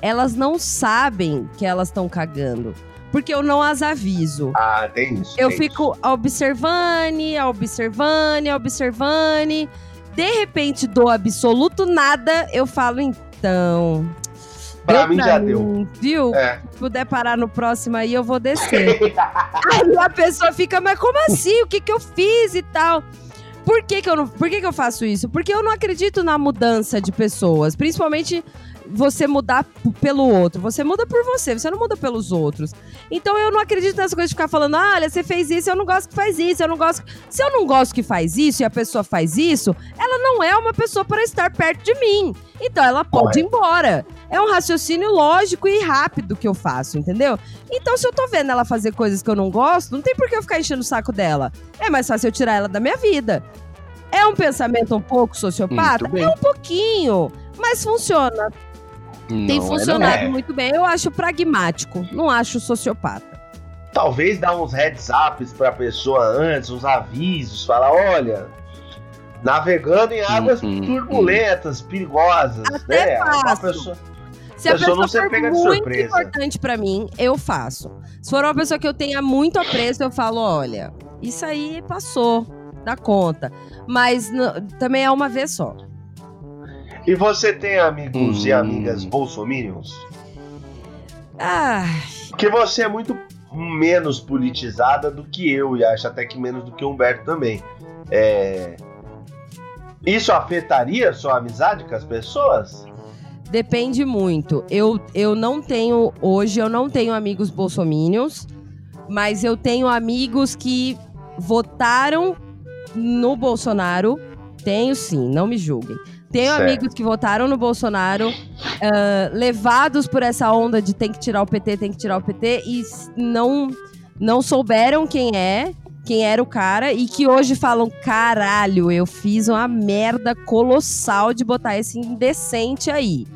Elas não sabem que elas estão cagando. Porque eu não as aviso. Ah, tem isso. Eu tem fico observando, observando, observando. De repente, dou absoluto nada. Eu falo, então. Pra mim já deu. Viu? É. Se puder parar no próximo aí, eu vou descer. Aí a pessoa fica, mas como assim? O que, que eu fiz e tal? Por que, que eu não, por que, que eu faço isso? Porque eu não acredito na mudança de pessoas. Principalmente você mudar pelo outro. Você muda por você, você não muda pelos outros. Então eu não acredito nessa coisa de ficar falando, ah, olha, você fez isso, eu não gosto que faz isso, eu não gosto. Se eu não gosto que faz isso e a pessoa faz isso, ela não é uma pessoa para estar perto de mim. Então ela pode ir embora. É um raciocínio lógico e rápido que eu faço, entendeu? Então, se eu tô vendo ela fazer coisas que eu não gosto, não tem por que eu ficar enchendo o saco dela. É mais fácil eu tirar ela da minha vida. É um pensamento um pouco sociopata? É um pouquinho. Mas funciona. Tem Não é, funcionado é. muito bem. Eu acho pragmático. Não acho sociopata. Talvez dar uns heads ups pra pessoa antes, uns avisos, falar, olha, navegando em águas Hum, hum, turbulentas, perigosas, Até né? Faço. pessoa- Se a Pessoa pessoa for muito surpresa. importante pra mim, eu faço. Se for uma pessoa que eu tenha muito apreço, eu falo, olha, isso aí passou da conta. Mas também é uma vez só. E você tem amigos e Hum. amigas bolsominions? Ah, Porque você é muito menos politizada do que eu, e acho até que menos do que o Humberto também. É... Isso afetaria sua amizade com as pessoas? depende muito. Eu, eu não tenho, hoje, eu não tenho amigos bolsominions, mas eu tenho amigos que votaram no Bolsonaro. Tenho sim, não me julguem. Tenho Certo. amigos que votaram no Bolsonaro, ah, levados por essa onda de tem que tirar o PT, tem que tirar o PT, e não, não souberam quem é, quem era o cara, e que hoje falam: caralho, eu fiz uma merda colossal de botar esse indecente aí.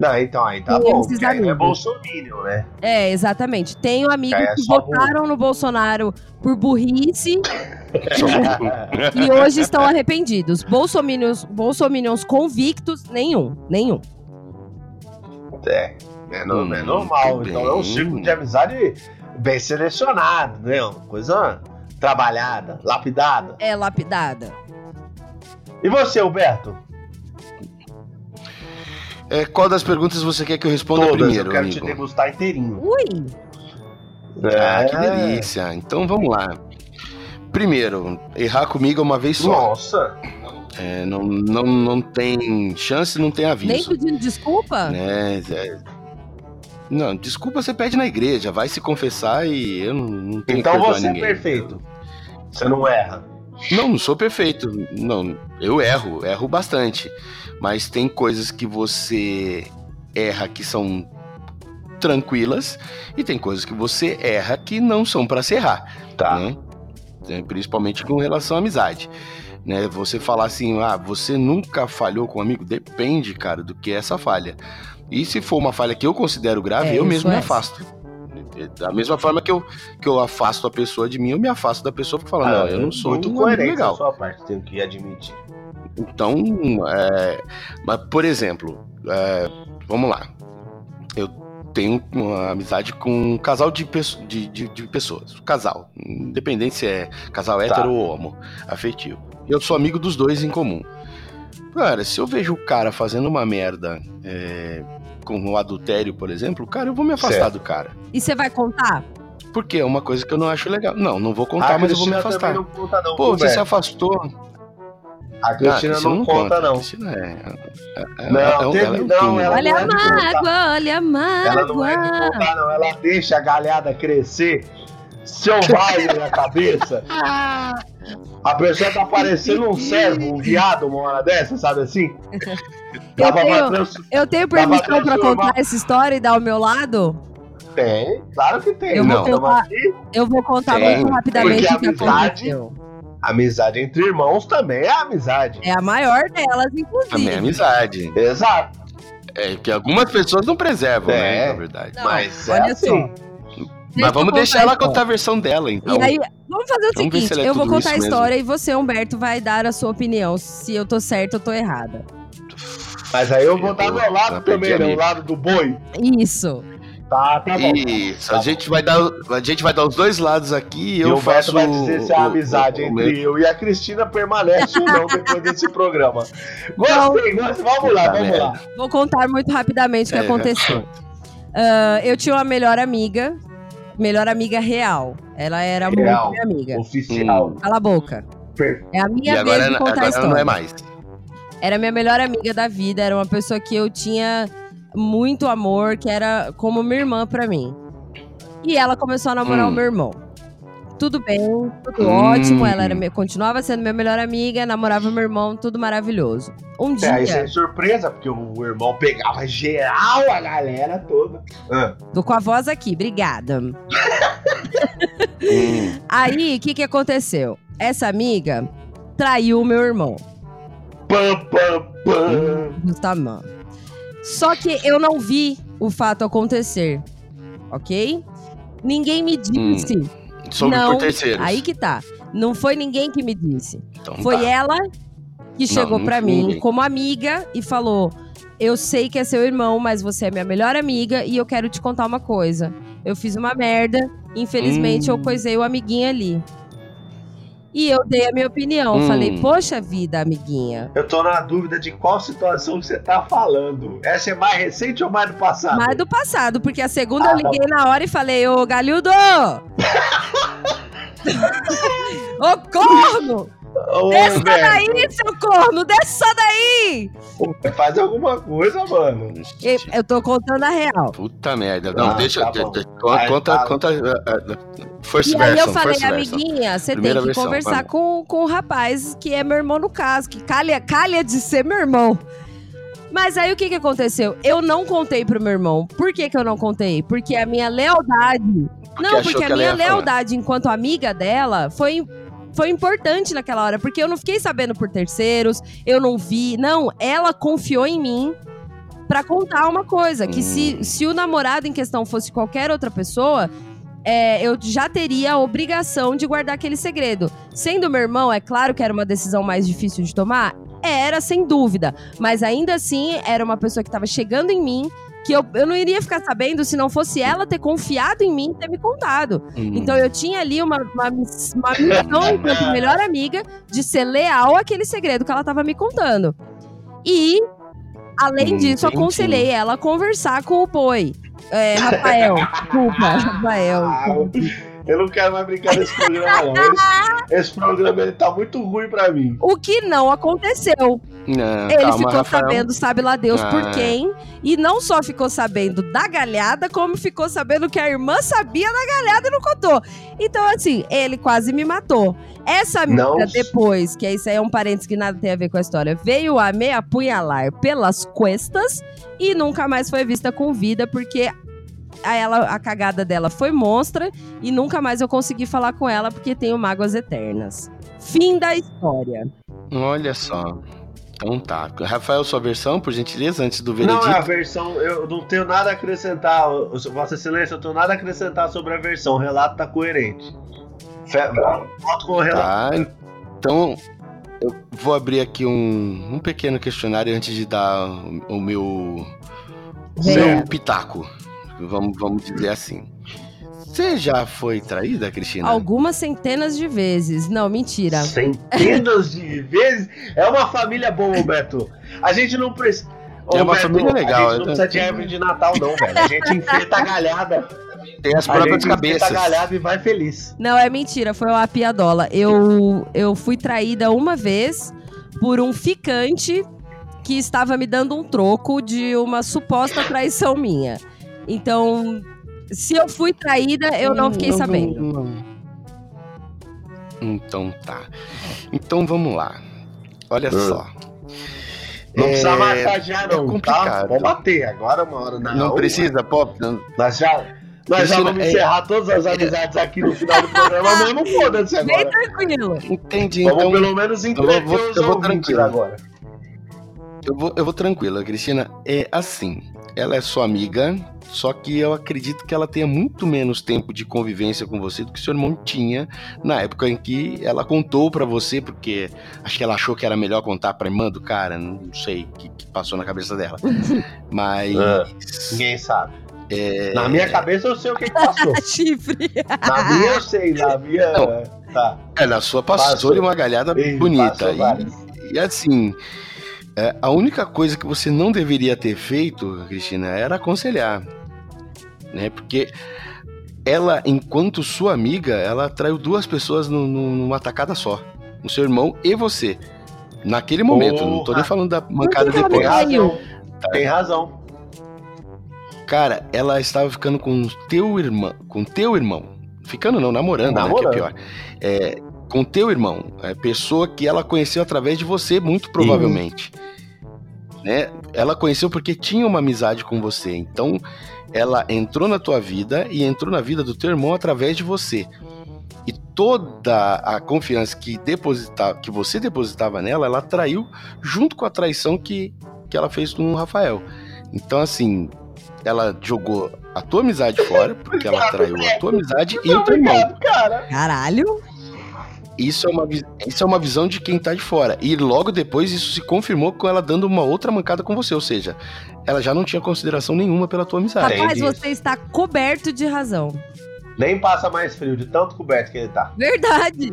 Não, então aí tá Tem bom, esses é amigos. bolsominion, né? É, exatamente. Tenho amigos É, que só votaram no Bolsonaro por burrice e hoje estão arrependidos. Bolsominions, bolsominions convictos, nenhum. Nenhum. É, é, no- Hum, é normal. Então é um círculo de amizade bem selecionado, né? Uma coisa trabalhada, lapidada. É lapidada. E você, Alberto? É, qual das perguntas você quer que eu responda Todas, primeiro, eu quero amigo? te degustar inteirinho. Ui! Ah, É. que delícia. Então vamos lá. Primeiro, errar comigo é uma vez só. Nossa, É, não, não, não tem chance, não tem Nem aviso. pedindo desculpa? Né? É- Não, desculpa você pede na igreja, vai se confessar e eu não, não tenho então que você ninguém. é perfeito. Você não erra. Não, não sou perfeito. Não, eu erro, erro bastante. Mas tem coisas que você erra que são tranquilas e tem coisas que você erra que não são pra se errar, Tá. né? É, Principalmente com relação à amizade. Né? Você falar assim, ah, você nunca falhou com um amigo? Depende, cara, do que é essa falha. E se for uma falha que eu considero grave, É, eu mesmo me é. afasto. Da mesma forma que eu, que eu afasto a pessoa de mim, eu me afasto da pessoa porque fala, não, eu não sou Ah, muito um coerente legal. sua parte, tenho que admitir. Então, é, mas, por exemplo, é, vamos lá. Eu tenho uma amizade com um casal de, de, de, de pessoas. Casal. Independente se é casal hétero ou homo, afetivo. Eu sou amigo dos dois em comum. Cara, se eu vejo o cara fazendo uma merda é, com o adultério, por exemplo, cara, eu vou me afastar Certo. do cara. E você vai contar? Porque é uma coisa que eu não acho legal. Não, não vou contar, a mas eu vou me afastar. não conta não, Pô, você se afastou. A Cristina Ah, não, conta, não. A Cristina é. é- é- Não, é um- teve- ela é um não, ela- olha não a é mágoa, olha a Ela não é de mágoa. contar, não. Ela deixa a galhada crescer selvagem na cabeça. A pessoa tá parecendo um servo, um viado, uma hora dessa, sabe assim? Eu tenho, trans- eu tenho permissão pra contar essa história e dar o meu lado? Tem, claro que tem. Eu vou Não, aqui. Eu vou contar Tem, muito rapidamente porque o que a amizade- aconteceu. Amizade entre irmãos também é amizade. É a maior delas, Também é inclusive. amizade. Exato. É que algumas pessoas não preservam, É. né? Na verdade. Não, Mas é olha assim. só. Mas vamos contar deixar ela contar a versão dela, então. E aí, vamos fazer o Vamos se seguinte: ela é eu vou contar a história e você, Humberto, vai dar a sua opinião. Se eu tô certa ou tô errada. Mas aí eu vou dar Eu- meu lado né? O lado do boi. Isso. Tá, tá bom. Isso, a gente, vai dar, a gente vai dar os dois lados aqui e E eu o Beto faço vai dizer se a o- amizade o- o entre meu- eu e a Cristina permanece ou não depois desse programa. Gostei, gostei. Vamos lá, vamos lá. Vou contar muito rapidamente o que É, aconteceu. Ah, eu tinha uma melhor amiga, melhor amiga real. Ela era Real. muito minha amiga. Oficial. Cala a boca. É a E minha agora, vez de contar a agora história. não é mais. Era minha melhor amiga da vida, era uma pessoa que eu tinha muito amor, que era como minha irmã pra mim. E ela começou a namorar Hum. o meu irmão. Tudo bem, tudo Hum. ótimo, ela era, continuava sendo minha melhor amiga, namorava meu irmão, tudo maravilhoso. Um É, aí dia, sem surpresa, porque o irmão pegava geral a galera toda. Ah, tô com a voz aqui, obrigada. Hum, Aí, o que que aconteceu? Essa amiga traiu o meu irmão, pam, pam, pam. Gustavo. Só que eu não vi o fato acontecer, ok? Ninguém me disse. Sobre não, por terceiros. aí que tá. Não foi ninguém que me disse. Então Foi tá. ela que chegou não pra foi mim ninguém. como amiga e falou: Eu sei que é seu irmão, mas você é minha melhor amiga e eu quero te contar uma coisa. Eu fiz uma merda, infelizmente Hum. eu coisei o amiguinho ali. E eu dei a minha opinião. Hum. Falei, poxa vida, amiguinha. Eu tô na dúvida de qual situação que você tá falando. Essa é mais recente ou mais do passado? Mas do passado, porque a segunda Ah, eu liguei na hora e falei, ô Galildo! ô corno! Ô, Desça daí, seu corno! Desça daí! Faz alguma coisa, mano. Eu, eu tô contando a real. Puta merda. Não, Ah, deixa. tá de- Vai, conta, fala. conta. uh, First E aí eu falei, amiguinha, você tem que versão, conversar vamos. com, com o rapaz que é meu irmão no caso, que calha, calha de ser meu irmão. Mas aí o que que aconteceu? Eu não contei pro meu irmão. Por que que eu não contei? Porque a minha lealdade... não, achou porque a minha lealdade enquanto amiga dela foi... Foi importante naquela hora, porque eu não fiquei sabendo por terceiros, eu não vi. Não, ela confiou em mim pra contar uma coisa: que se, Hum. se o namorado em questão fosse qualquer outra pessoa, é, eu já teria a obrigação de guardar aquele segredo. Sendo meu irmão, é claro que era uma decisão mais difícil de tomar? Era, sem dúvida. Mas ainda assim, era uma pessoa que estava chegando em mim, que eu, eu não iria ficar sabendo se não fosse ela ter confiado em mim e ter me contado. Hum. Então eu tinha ali uma, uma, uma missão enquanto melhor amiga de ser leal àquele segredo que ela estava me contando. E, além Hum, disso, aconselhei ela a conversar com o Poi. É, Rafael, desculpa, Rafael. Ah, eu não quero mais brincar nesse programa, não. Esse, esse programa ele tá muito ruim pra mim. O que não aconteceu. Não, Ele calma, ficou Rafael. sabendo, sabe lá Deus Ah, por quem. E não só ficou sabendo da galhada, como ficou sabendo que a irmã sabia da galhada e não contou. Então, assim, ele quase me matou. Essa amiga, Não. depois, que isso aí é um parênteses que nada tem a ver com a história, veio a me apunhalar pelas costas e nunca mais foi vista com vida, porque a, ela, a cagada dela foi monstra e nunca mais eu consegui falar com ela porque tenho mágoas eternas. Fim da história. Olha só. Então tá. Rafael, sua versão, por gentileza, antes do Não, é a veredito. versão, eu não tenho nada a acrescentar. Vossa Excelência, eu tenho nada a acrescentar sobre a versão. O relato tá coerente. Volto com o relato. Tá, então eu vou abrir aqui um, um pequeno questionário antes de dar o, o meu, o meu pitaco. Vamos, vamos dizer assim. Você já foi traída, Cristina? Algumas centenas de vezes. Não, mentira. Centenas de vezes. É uma família boa, Beto. A gente não precisa. É uma família legal, A gente não né? precisa de árvore de Natal, não, velho. A gente enfeita a galhada. Tem as A próprias cabeças. a galhada e vai feliz. Não, é mentira. Foi uma piadola. Eu, eu fui traída uma vez por um ficante que estava me dando um troco de uma suposta traição minha. Então, se eu fui traída, eu não fiquei sabendo. não, não. Então tá. Então vamos lá. Olha só. Não É, precisa matar já, não. tá? complicado. Pode bater. Agora é uma hora na Não uma. precisa, pop. não- Nós já, nós já vamos é- encerrar todas as amizades aqui no final do programa mesmo. Foda-se Bem agora. tranquilo. Entendi. Vamos Então pelo menos entreter vou- os eu vou tranquilo. agora. eu vou, eu vou tranquila, Cristina. É assim. Ela é sua amiga, só que eu acredito que ela tenha muito menos tempo de convivência com você do que seu irmão tinha na época em que ela contou pra você, porque acho que ela achou que era melhor contar pra irmã do cara, não sei o que, que passou na cabeça dela. Mas. Ah, Ninguém sabe. é, Na minha cabeça eu sei o que, que passou. Chifre. Na minha eu sei, na minha. Não. Tá. é, na sua passou Passou. uma galhada bonita. passou E-. E assim, é, a única coisa que você não deveria ter feito, Cristina, era aconselhar. Né? Porque ela, enquanto sua amiga, ela traiu duas pessoas no- no- numa tacada só. O seu irmão e você. Naquele momento. Não tô nem falando da mancada Tem depois. Traiu. razão. Tem razão. Cara, ela estava ficando com teu irmão. Com teu irmão. Ficando não, namorando, né? Que é Namorando. pior. É, com teu irmão. É pessoa que ela conheceu através de você, muito provavelmente. Né? Ela conheceu porque tinha uma amizade com você. Então, ela entrou na tua vida e entrou na vida do teu irmão através de você. E toda a confiança que, deposita, que você depositava nela, ela traiu junto com a traição que, que ela fez com o Rafael. Então, assim, ela jogou a tua amizade fora, porque ela traiu a tua amizade e o teu irmão. Cara. Caralho. Isso é, uma, isso é uma visão de quem tá de fora. E logo depois isso se confirmou com ela dando uma outra mancada com você. Ou seja, ela já não tinha consideração nenhuma pela tua amizade. Rapaz, Entendi. você está coberto de razão. Nem passa mais frio de tanto coberto que ele tá. Verdade.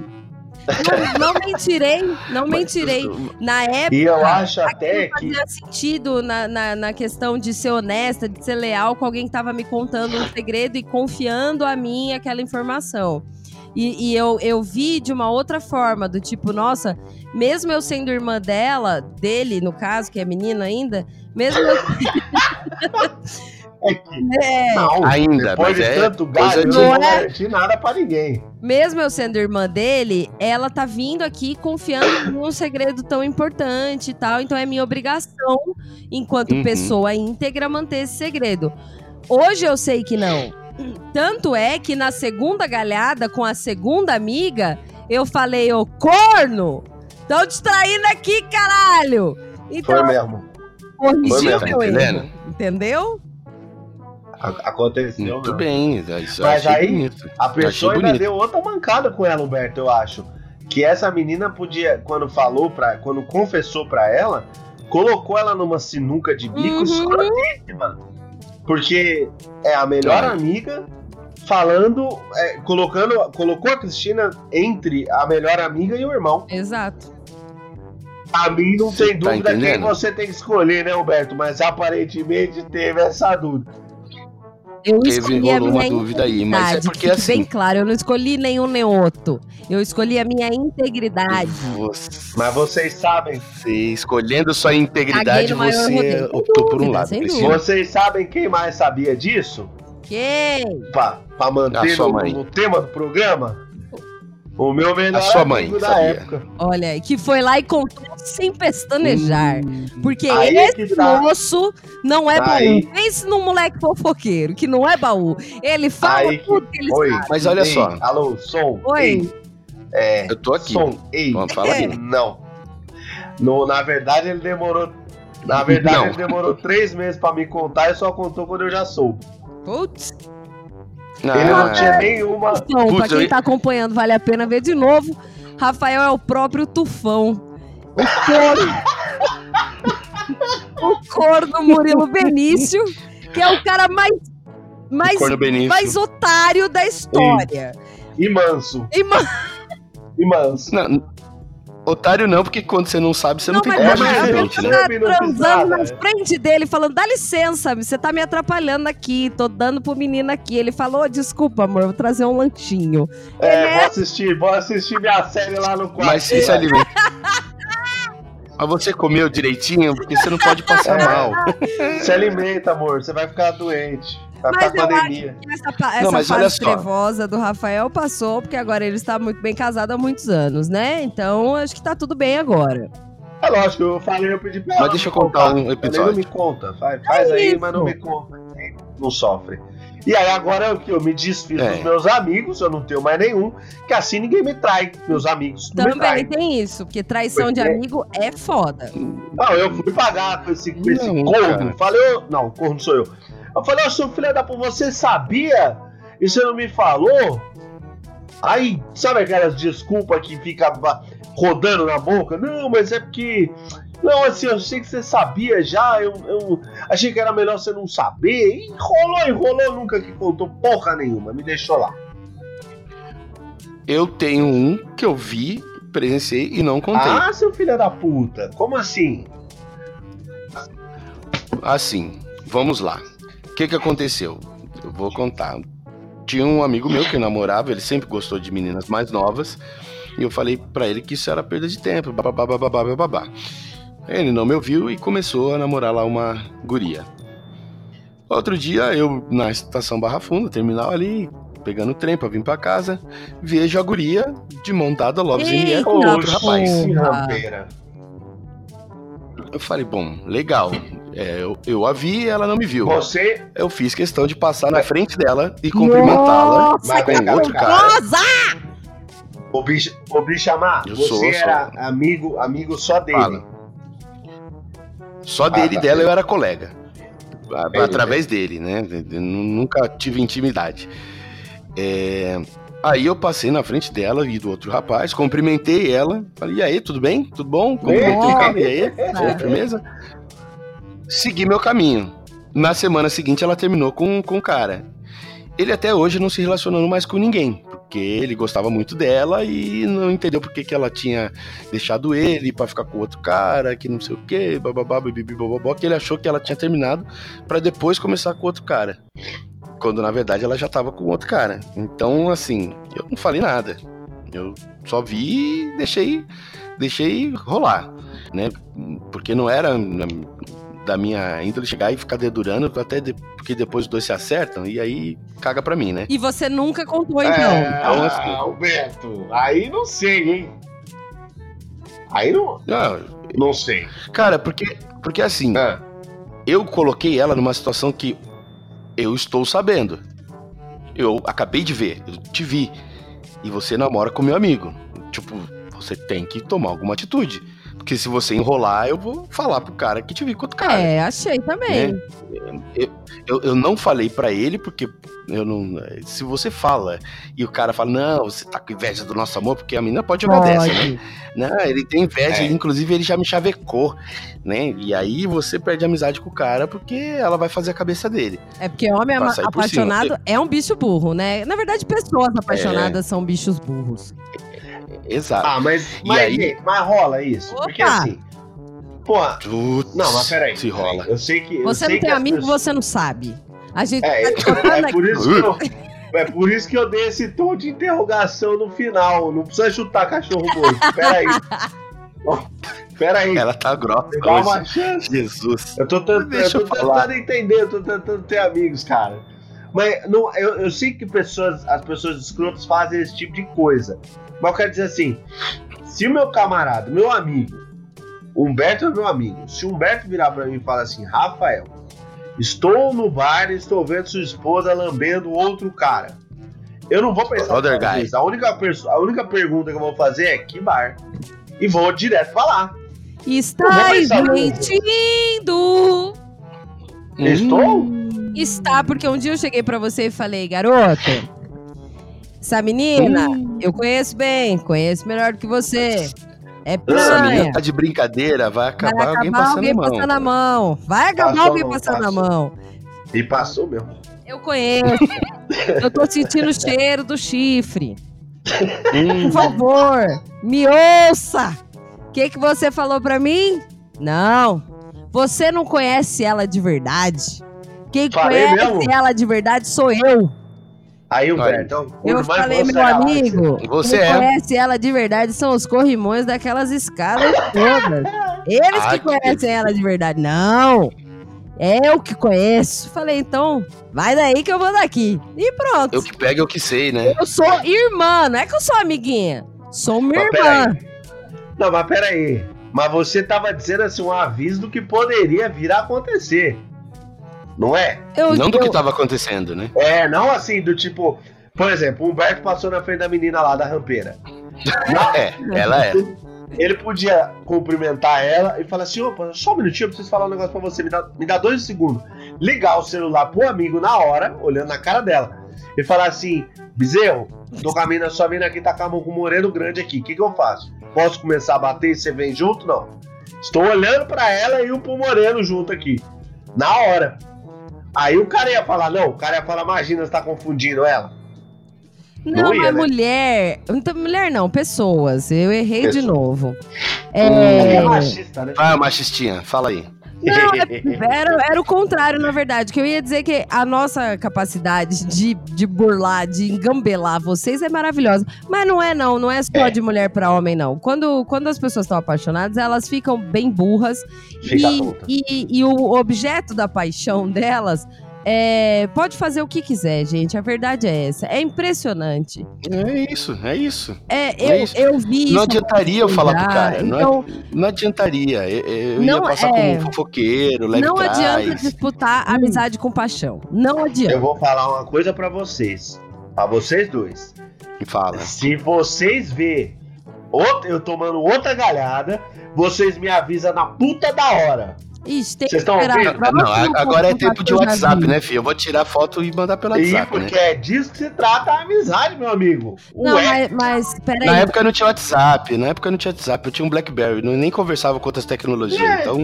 Não, não mentirei, não mentirei. Na época. E eu acho até Não que. fazia sentido na, na, na questão de ser honesta, de ser leal com alguém que tava me contando um segredo e confiando a mim aquela informação. E, e eu, eu vi de uma outra forma, do tipo, nossa, mesmo eu sendo irmã dela, dele, no caso, que é menino ainda, mesmo eu. É, Não, Ainda, depois mas de é tanto galho, eu de- não Não é? garantir nada pra ninguém. mesmo eu sendo irmã dele, ela tá vindo aqui confiando em um segredo tão importante e tal. Então é minha obrigação, enquanto Uhum. pessoa íntegra, manter esse segredo. Hoje eu sei que não. Tanto é que na segunda galhada com a segunda amiga, eu falei, ô corno! Tão te traindo aqui, caralho! Foi Então, mesmo. corrigiu mesmo, meu tá erro. entendendo? Entendeu? Aconteceu. Muito mesmo. bem. Mas achei aí, bonito. A pessoa ainda bonito. deu outra mancada com ela, Humberto, eu acho. Que essa menina podia, quando falou pra. quando confessou pra ela, colocou ela numa sinuca de bico Uhum. escrotíssima. Porque é a melhor É. amiga falando, é, colocando, colocou a Cristina entre a melhor amiga e o irmão. Exato. A mim não Você tem tá dúvida quem entendendo? você tem que escolher, né, Humberto? Mas aparentemente teve essa dúvida. Eu Teve, rolou uma dúvida aí, mas é integridade, porque que fique bem assim. claro, eu não escolhi nenhum nem outro. Eu escolhi a minha integridade. Mas vocês sabem, Você escolhendo sua integridade, você optou por um lado. vocês sabem quem mais sabia disso? Quem? Pra, pra manter no, no tema do programa? O meu melhor A sua mãe amigo da sabia. época. Olha, que foi lá e contou sem pestanejar. Porque Aí é esse tá. moço não é Aí. baú. Pense num moleque fofoqueiro, que não é baú. Ele fala Aí tudo que ele Oi. sabe. Mas olha Ei, só. Alô, som. Oi. Ei, é, Eu tô aqui. som. Ei. Vamos, fala aí. Não. No, na verdade, ele demorou. Na verdade, Não. ele demorou três meses pra me contar e só contou quando eu já soube. Putz. Ele não tinha nenhuma. Então, pra quem eu- tá acompanhando, vale a pena ver de novo. Rafael é o próprio tufão. O corno. o corno Murilo Benício, que é o cara mais. Mais, mais otário da história. E manso. E, mano, E manso. Não, otário não, porque quando você não sabe, você não, Não, tem mas como é, mas né? tá transando na né? frente dele, falando: dá licença, você tá me atrapalhando aqui, tô dando pro menino aqui. Ele falou: "Ô, desculpa, amor, vou trazer um lanchinho. É, Ele vou assistir, vou assistir minha série lá no quarto. Mas se se alimenta. Mas você comeu direitinho, porque você não pode passar É. mal. Se alimenta, amor, você vai ficar doente. Vai Mas ficar eu pandemia. Essa, pa- Não, essa mas olha fase trevosa do Rafael passou, porque agora ele está muito bem casado há muitos anos, né? Então acho que tá tudo bem agora. É lógico, eu falei, eu pedi pra Mas ela deixa me eu contar um Falei, episódio. não me conta, faz, faz aí, isso. mas não me conta. Não sofre. E aí agora eu, que eu me desfiz É. dos meus amigos, eu não tenho mais nenhum, que assim ninguém me trai. Meus amigos não me Também traem. tem isso, porque traição de Porque- amigo é foda. Não, eu fui pagar com esse, com esse Não, corno. cara. Falei, ô- não, corno sou eu. Eu falei, ô seu filho da puta, você sabia? E você não me falou? Aí, sabe aquelas desculpas que fica rodando na boca? Não, mas é porque. Não, assim, eu sei que você sabia já, eu, eu achei que era melhor você não saber. E enrolou, enrolou, nunca que contou porra nenhuma, me deixou lá. Eu tenho um que eu vi, presenciei e não contei. Ah, seu filho da puta, como assim? Assim, vamos lá. O que que aconteceu? Eu vou contar. Tinha um amigo meu que namorava, ele sempre gostou de meninas mais novas, e eu falei pra ele que isso era perda de tempo, bababá, bababá, bababá. Ele não me ouviu e começou a namorar lá uma guria. Outro dia, eu na estação Barra Funda, terminal ali, pegando o trem pra vir pra casa, vejo a guria de mão dada, Loves in the Air, com Eita, outro rapaz. Eu falei, bom, legal. É, eu, eu a vi e ela não me viu. Você. Eu fiz questão de passar na frente dela e cumprimentá-la Nossa, Mas com outro cara. Rosa! Ô, bicho, ô, Bichamar, Eu você sou, era amigo, amigo só dele. Fala. Só dele tá. e dela eu era colega. Através dele, né? Eu Nunca tive intimidade. É, Aí eu passei na frente dela e do outro rapaz, cumprimentei ela. Falei, e aí, tudo bem? Tudo bom? Cumprimentei o cara, e aí? Tudo firmeza? Segui meu caminho. Na semana seguinte ela terminou com, com o cara. Ele até hoje não se relacionando mais com ninguém, porque ele gostava muito dela e não entendeu por que, ela tinha deixado ele pra ficar com outro cara, que não sei o que, bababá, bababó, que ele achou que ela tinha terminado pra depois começar com outro cara. Quando na verdade ela já tava com outro cara. Então, assim, eu não falei nada. Eu só vi e deixei, deixei rolar, né? Porque não era da minha índole chegar e ficar dedurando, até de- porque depois os dois se acertam e aí caga pra mim, né? E você nunca contou, então. É, Então, assim- Alberto, aí não sei, hein? Aí não, Não, não sei. cara, porque, porque assim, Ah, eu coloquei ela numa situação que eu estou sabendo. Eu acabei de ver, eu te vi. E você namora com meu amigo. Tipo, você tem que tomar alguma atitude. Porque se você enrolar, eu vou falar pro cara que te vi com outro cara. É, achei também. Eu, eu, eu não falei pra ele porque eu não. Se você fala e o cara fala, não, você tá com inveja do nosso amor, porque a menina pode jogar dessa, né? Pode. Não, ele tem inveja, É. inclusive ele já me chavecou, né? E aí você perde a amizade com o cara porque ela vai fazer a cabeça dele. É porque homem apaixonado é um bicho burro, né? Na verdade, pessoas apaixonadas É. são bichos burros. Exato. ah, mas, E mas, aí? mas rola isso. Porque Opa! assim. Porra, Putz, não, mas peraí. Se rola. Eu sei que. eu Você sei não tem amigo, pessoas- você não sabe. A gente É, tá é, é por isso que eu. É por isso que eu dei esse tom de interrogação no final. Não precisa chutar cachorro morto. Pera aí. Ó, Pera aí. Ela tá grossa dá uma chance. Jesus. Eu tô, tentando, eu eu tô falar. tentando entender, eu tô tentando ter amigos, cara. Mas não, eu, eu sei que pessoas, as pessoas escrotas fazem esse tipo de coisa. Mas eu quero dizer assim: se o meu camarada, meu amigo, o Humberto é meu amigo, se o Humberto virar pra mim e falar assim, Rafael, estou no bar e estou vendo sua esposa lambendo outro cara. Eu não vou pensar Other guy. A única, a única pergunta que eu vou fazer é que bar. E vou direto falar. Estás vou pensar mentindo! Estou? Está, porque um dia eu cheguei pra você e falei, garoto, essa menina eu conheço bem, conheço melhor do que você. É Essa menina tá de brincadeira, vai Vai acabar alguém acabar passando alguém a mão. passando a mão. Vai acabar Passou, alguém passando a passou. mão. E passou mesmo. Eu conheço. eu tô sentindo o cheiro do chifre. Hum, Por favor, me ouça. O que, que você falou pra mim? Não. Você não conhece ela de verdade. Quem Falei conhece mesmo? ela de verdade sou eu. Aí, Humberto, então, Eu falei, meu lá, amigo. Você quem é. conhece ela de verdade são os corrimões daquelas escadas todas. Eles Ah, que que conhecem ela de verdade. Não. É eu que conheço. Falei, então, vai daí que eu vou daqui. E pronto. eu que pego, eu que sei, né? Eu sou irmã, não é que eu sou amiguinha. Sou minha Mas irmã. peraí. Não, mas peraí. Mas você tava dizendo assim, um aviso do que poderia vir a acontecer. Não é? Eu, Não do eu- que tava acontecendo, né? É, não assim, do tipo. Por exemplo, o Humberto passou na frente da menina lá da rampeira. É, ela é. Ele podia cumprimentar ela e falar assim: opa, só um minutinho, eu preciso falar um negócio pra você, me dá, me dá dois segundos. Ligar o celular pro amigo na hora, olhando na cara dela, e falar assim: Bezerro, tô com a mina, sua mina aqui tá com a mão com um moreno grande aqui, o que, que eu faço? Posso começar a bater e você vem junto? Não. Estou olhando pra ela e o pro moreno junto aqui, na hora. Aí o cara ia falar: não, o cara ia falar: imagina, você tá confundindo ela. Não, Não ia, mas né? mulher. Então, mulher não, pessoas. Eu errei de Pessoas. novo. É, É, machista, né? Vai, machistinha, fala aí. Não, é- era, era o contrário, na verdade. Que eu ia dizer que a nossa capacidade de, de burlar, de engambelar vocês é maravilhosa. Mas não é, não. Não é só É. de mulher pra homem, não. Quando, quando as pessoas estão apaixonadas, elas ficam bem burras. Fica e, e, e o objeto da paixão delas é, pode fazer o que quiser, gente. A verdade é essa. É impressionante. É isso, é isso. É, É eu, isso. eu vi Não isso adiantaria eu falar pro cara. Não, Então, não adiantaria. Eu, eu Não, ia passar é. como um fofoqueiro, leve não trás. adianta disputar amizade com paixão. Não adianta. Eu vou falar uma coisa pra vocês. Pra vocês dois. E fala. Se vocês vê outra, eu tomando outra galhada, vocês me avisam na puta da hora. Ixi, tem que Vocês estão ouvindo? Pra Não, agora é tempo que de eu WhatsApp, né, filho? Eu vou tirar foto e mandar pelo WhatsApp, né? porque é disso que se trata a amizade, meu amigo. Não, Ué, mas, mas peraí. Na época não tinha WhatsApp, na época não tinha WhatsApp, eu tinha um Blackberry, não, nem conversava com outras tecnologias, É. então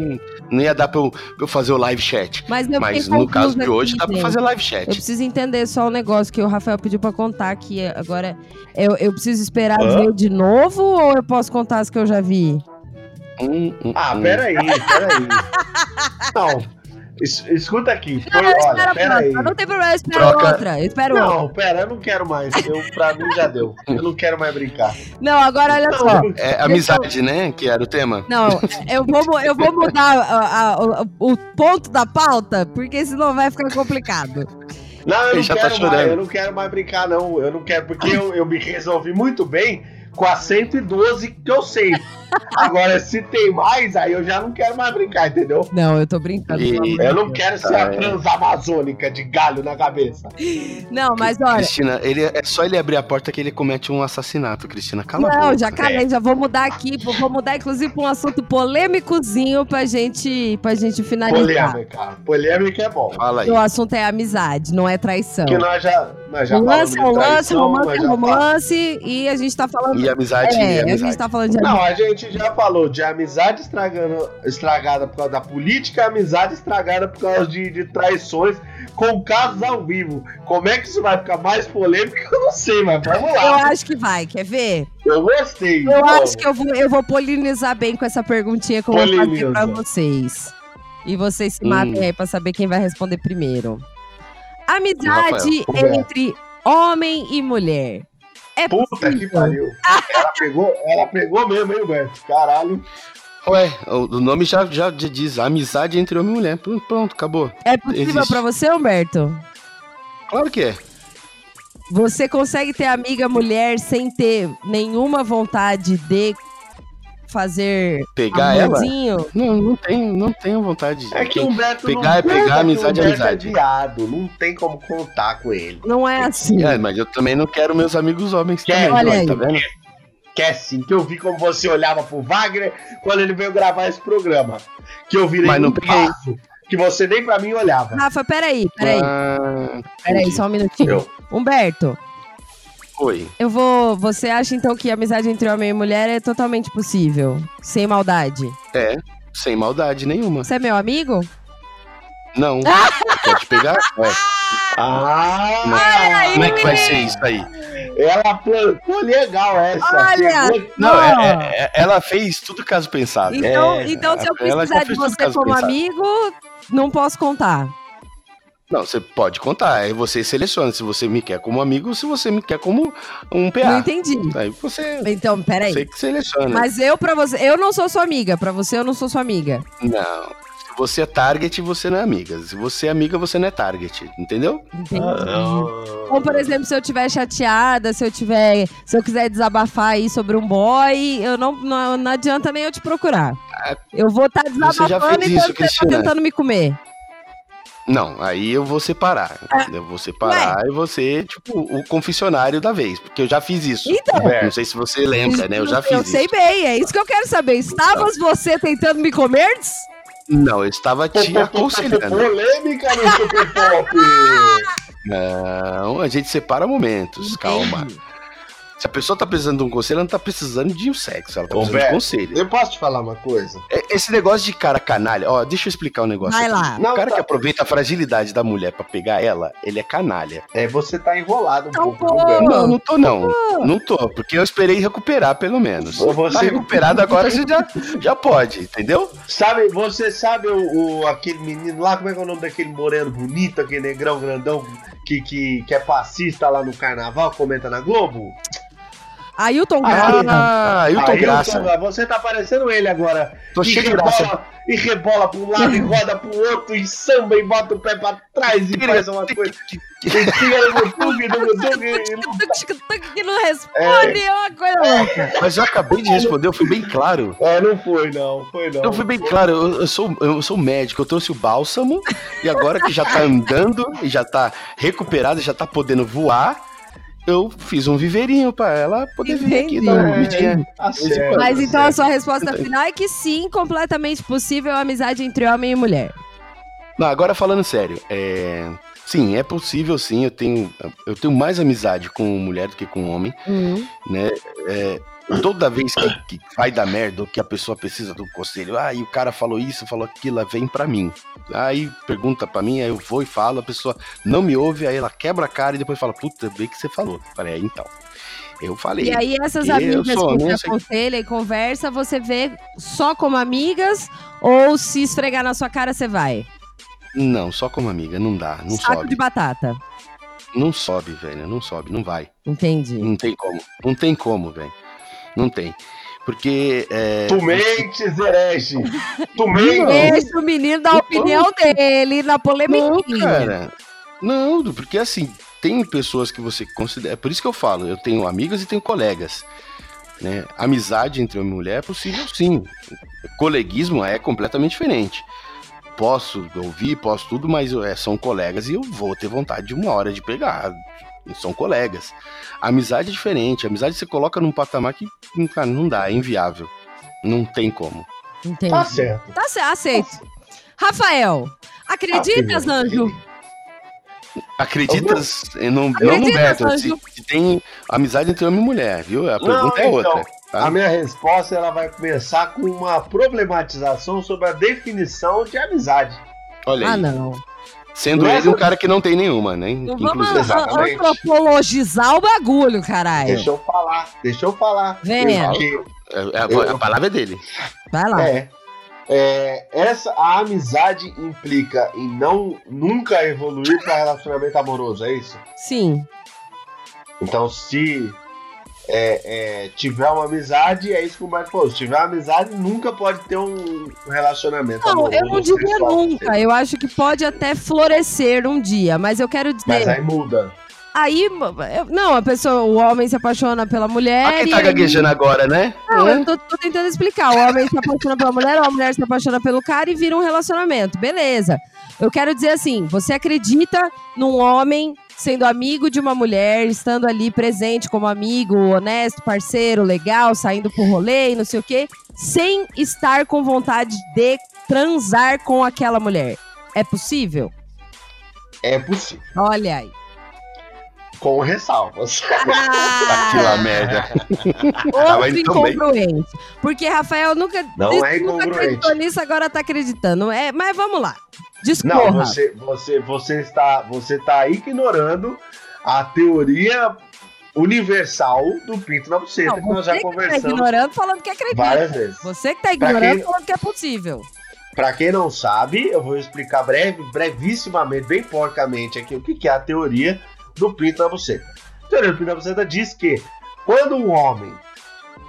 não ia dar pra eu, pra eu fazer o live chat. Mas, eu Mas fiquei no caso de hoje aqui, dá pra fazer live Eu chat. preciso entender só um negócio que o Rafael pediu pra contar aqui. Agora, eu, eu preciso esperar Hã? ver de novo ou eu posso contar as que eu já vi? Hum, hum, Ah, hum. peraí, peraí. Não, es- escuta aqui. Foi, Não, eu espero olha, a peraí. próxima. Não tem problema, eu espero Troca- outra. Eu espero outra. Não, pera, eu não quero mais. Eu, pra mim já deu. Eu não quero mais brincar. Não, agora olha só. Não, É amizade, né? Que era o tema. Não, eu vou, eu vou mudar a- a- o, o ponto da pauta, porque senão vai ficar complicado. Não, eu Ele não já tá quero mais, chorando. eu não quero mais brincar, não. Eu não quero, porque eu, eu me resolvi muito bem com a 112 que eu sei. Agora, se tem mais, aí eu já não quero mais brincar, entendeu? Não, eu tô brincando. E- Eu não quero ser a transamazônica de galho na cabeça. Não, mas olha. Cristina, ele, é só ele abrir a porta que ele comete um assassinato, Cristina. Cala a Não, boca. já calei, já vou mudar aqui, vou vou mudar inclusive pra um assunto polêmicozinho pra gente, pra gente finalizar. Polêmica. Polêmica é bom. Fala aí. O assunto é amizade, não é traição. Que nós já, nós já é de romance, romance é romance, e a gente tá falando. E amizade, é, e a amizade. gente tá falando de Não, amizade. a gente já falou de amizade estragando, estragada por causa da política, amizade estragada por causa de, de traições com casos ao vivo. Como é que isso vai ficar mais polêmico? Eu não sei, mas vamos Eu lá. acho que vai, quer ver? Eu gostei. Eu Vamos. acho que eu vou, eu vou polinizar bem com essa perguntinha que eu vou fazer pra vocês. E vocês se Hum. matem aí pra saber quem vai responder primeiro. Amizade Rafael. entre homem e mulher. É Puta que possível? pariu. Ela pegou, ela pegou mesmo, hein, Beto? Caralho. Ué, o o nome já, já diz amizade entre homem e mulher. Pronto, Pronto, acabou. É possível Existe. pra você, Humberto? Claro que é. Você consegue ter amiga mulher sem ter nenhuma vontade de fazer Pegar ela? amorzinho? Não, não tenho, não tenho vontade. É que o Humberto Pegar não é pegar, amizade é amizade. É viado, não tem como contar com ele. Não é assim. É, mas eu também não quero meus amigos homens Quer? também. Olha tá aí. vendo? Quer sim, que eu vi como você olhava pro Wagner quando ele veio gravar esse programa. Que eu virei Mas não um peguei. passo, que você nem pra mim olhava. Rafa, peraí, peraí, Ah, peraí, só um minutinho. Eu. Humberto, Oi. eu vou. Você acha então que a amizade entre homem e mulher é totalmente possível? Sem maldade? É, sem maldade nenhuma. Você é meu amigo? Não. Quer te pegar? É. Ah! Como é que vai ser isso aí? Ela plantou legal essa. Olha! Pegou- Não, é- é- é- ela fez tudo caso pensado. Então, É, então se eu precisar de você como pensado. amigo, não posso contar. Não, você pode contar. Aí você seleciona se você me quer como amigo ou se você me quer como um Não PA. entendi. Aí você, Então, peraí. você que seleciona. Mas eu pra você, eu não sou sua amiga. Pra você eu não sou sua amiga. Não. Se você é target, você não é amiga. Se você é amiga, você não é target. Entendeu? Entendi. Ah, Ou, por exemplo, se eu tiver chateada, se eu tiver, se eu quiser desabafar aí sobre um boy, eu não, não, não adianta nem eu te procurar. Eu vou estar Você já desabafando e você tá tentando me comer. Não, aí eu vou separar. Eu vou separar e você, tipo, o confessionário da vez. Porque eu já fiz isso. Então. Não sei se você lembra, né? Eu já fiz Eu isso. sei bem, é isso que eu quero saber. Estavas você tentando me comer? Não, eu estava te aconselhando. Polêmica no Super Pop. Não, a gente separa momentos, calma. Se a pessoa tá precisando de um conselho, ela não tá precisando de um sexo, ela tá Ô, precisando de Beto, conselho. Eu posso te falar uma coisa? É- Esse negócio de cara canalha, ó, deixa eu explicar um negócio. Vai aqui. lá. O Não, cara tá. que aproveita a fragilidade da mulher pra pegar ela, ele é canalha. É, você tá enrolado um Então, pouco. pô. Beto? Não, não tô não. Não tô, porque eu esperei recuperar pelo menos. Você- Tá recuperado agora, você já, já pode, entendeu? Sabe, você sabe o, o- aquele menino lá, como é que é o nome daquele moreno bonito, aquele negrão grandão que, que, que é passista lá no carnaval, comenta na Globo? Ailton Graça. Ah, Aí, graça. Você tá parecendo ele agora. Tô e cheio de rebola, graça. E rebola pra um lado e roda pro outro, e samba e bota o pé pra trás e faz uma coisa. E tira no YouTube, no YouTube. que não responde, é uma coisa louca. Mas eu acabei de responder, eu fui bem claro. É, não foi não, foi não. Eu fui bem claro, eu, eu sou, eu sou médico, eu trouxe o bálsamo e agora que já tá andando e já tá recuperado, já tá podendo voar, eu fiz um viveirinho pra ela poder vir aqui Entendi. dar uma comidinha. Tá Mas então a sua resposta final é que sim, completamente possível a amizade entre homem e mulher. Não, agora falando sério, é... sim, é possível sim, eu tenho, eu tenho mais amizade com mulher do que com homem, né? É, toda vez que, que vai dar merda ou que a pessoa precisa do conselho, ah, e o cara falou isso, falou aquilo, vem pra mim. Aí pergunta pra mim, aí eu vou e falo, a pessoa não me ouve, aí ela quebra a cara e depois fala, puta, bem que você falou. Eu Falei, é, então. Eu falei. E aí essas amigas sou que você sei. aconselha e conversa, você vê só como amigas ou se esfregar na sua cara você vai? Não, só como amiga, não dá, não Saco sobe. de batata. Não sobe, velho, não sobe, não vai. Entendi. Não tem como. Não tem como, velho. Não tem. Porque. É, Tu mentes, herege. Tu mentes. Deixa o menino dar a opinião dele na Não, polemiquinha. cara. Não, porque assim, tem pessoas que você considera. É por isso que eu falo, eu tenho amigos e tenho colegas. Né? Amizade entre homem e mulher é possível sim. Coleguismo é completamente diferente. Posso ouvir, posso tudo, mas é, são colegas e eu vou ter vontade de uma hora de pegar. São colegas. Amizade é diferente. Amizade você coloca num patamar que cara, não dá, é inviável. Não tem como. Entendi. Tá certo. Tá certo, aceito. Rafael, acreditas, Ah, anjo? Acreditas não, não Acreditas, Beto, se, se tem amizade entre homem e mulher, viu? A pergunta é então, outra. tá? A minha resposta ela vai começar com uma problematização sobre a definição de amizade. Olha Ah, aí. não. Sendo é ele um cara que não tem nenhuma, né? Não Inclusive. vamos exatamente. antropologizar o bagulho, caralho. Deixa eu falar, deixa eu falar. Venha. Porque, É- é- a, palavra é dele. Vai lá. é, é, essa, a amizade implica em não nunca evoluir para relacionamento amoroso, é isso? Sim. Então, se é, é, tiver uma amizade, é isso que o Marco falou. Se tiver uma amizade, nunca pode ter um relacionamento Não, eu não diria nunca. Eu acho que pode até florescer um dia, mas eu quero dizer. Mas aí muda. Aí, eu- não, a pessoa, o homem se apaixona pela mulher. Olha quem e tá aí- gaguejando agora, né? Não, É. eu tô, tô tentando explicar. O homem se apaixona pela mulher, a mulher se apaixona pelo cara e vira um relacionamento. Beleza. Eu quero dizer assim: você acredita num homem sendo amigo de uma mulher, estando ali presente como amigo, honesto, parceiro, legal, saindo pro rolê e não sei o quê, sem estar com vontade de transar com aquela mulher. É possível? É possível. Olha aí. Com ressalvas. Aquilo a merda. Outro incongruente. Porque Rafael nunca, Não disse é nunca incongruente. acreditou nisso, agora tá acreditando. É, mas vamos lá. Não, Discorra. você, você, você, está, você está ignorando a teoria universal do pinto na buceta, Não, que nós você já que tá conversamos ignorando falando que acredita. várias vezes. Você que tá ignorando quem- falando que é possível. Pra quem não sabe, eu vou explicar breve, brevissimamente, bem porcamente aqui, o que, que é a teoria do pinto na buceta. A teoria do pinto na buceta diz que quando um homem,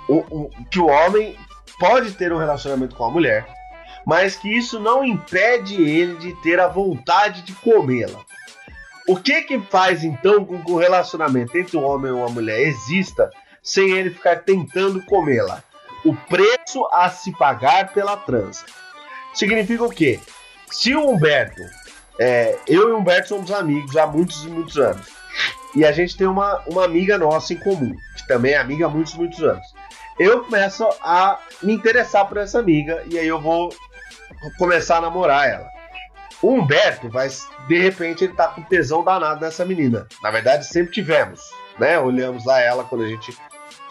o, o- que o homem pode ter um relacionamento com a mulher, mas que isso não impede ele de ter a vontade de comê-la. O que que faz então com que o relacionamento entre um homem e uma mulher exista sem ele ficar tentando comê-la? O preço a se pagar pela transa. Significa o quê? Se o Humberto É, eu e o Humberto somos amigos há muitos e muitos anos. E a gente tem uma, uma amiga nossa em comum, que também é amiga há muitos, muitos anos. Eu começo a me interessar por essa amiga e aí eu vou começar a namorar ela. O Humberto vai, de repente, ele tá com tesão danado nessa menina. Na verdade, sempre tivemos, né? Olhamos lá ela quando a gente.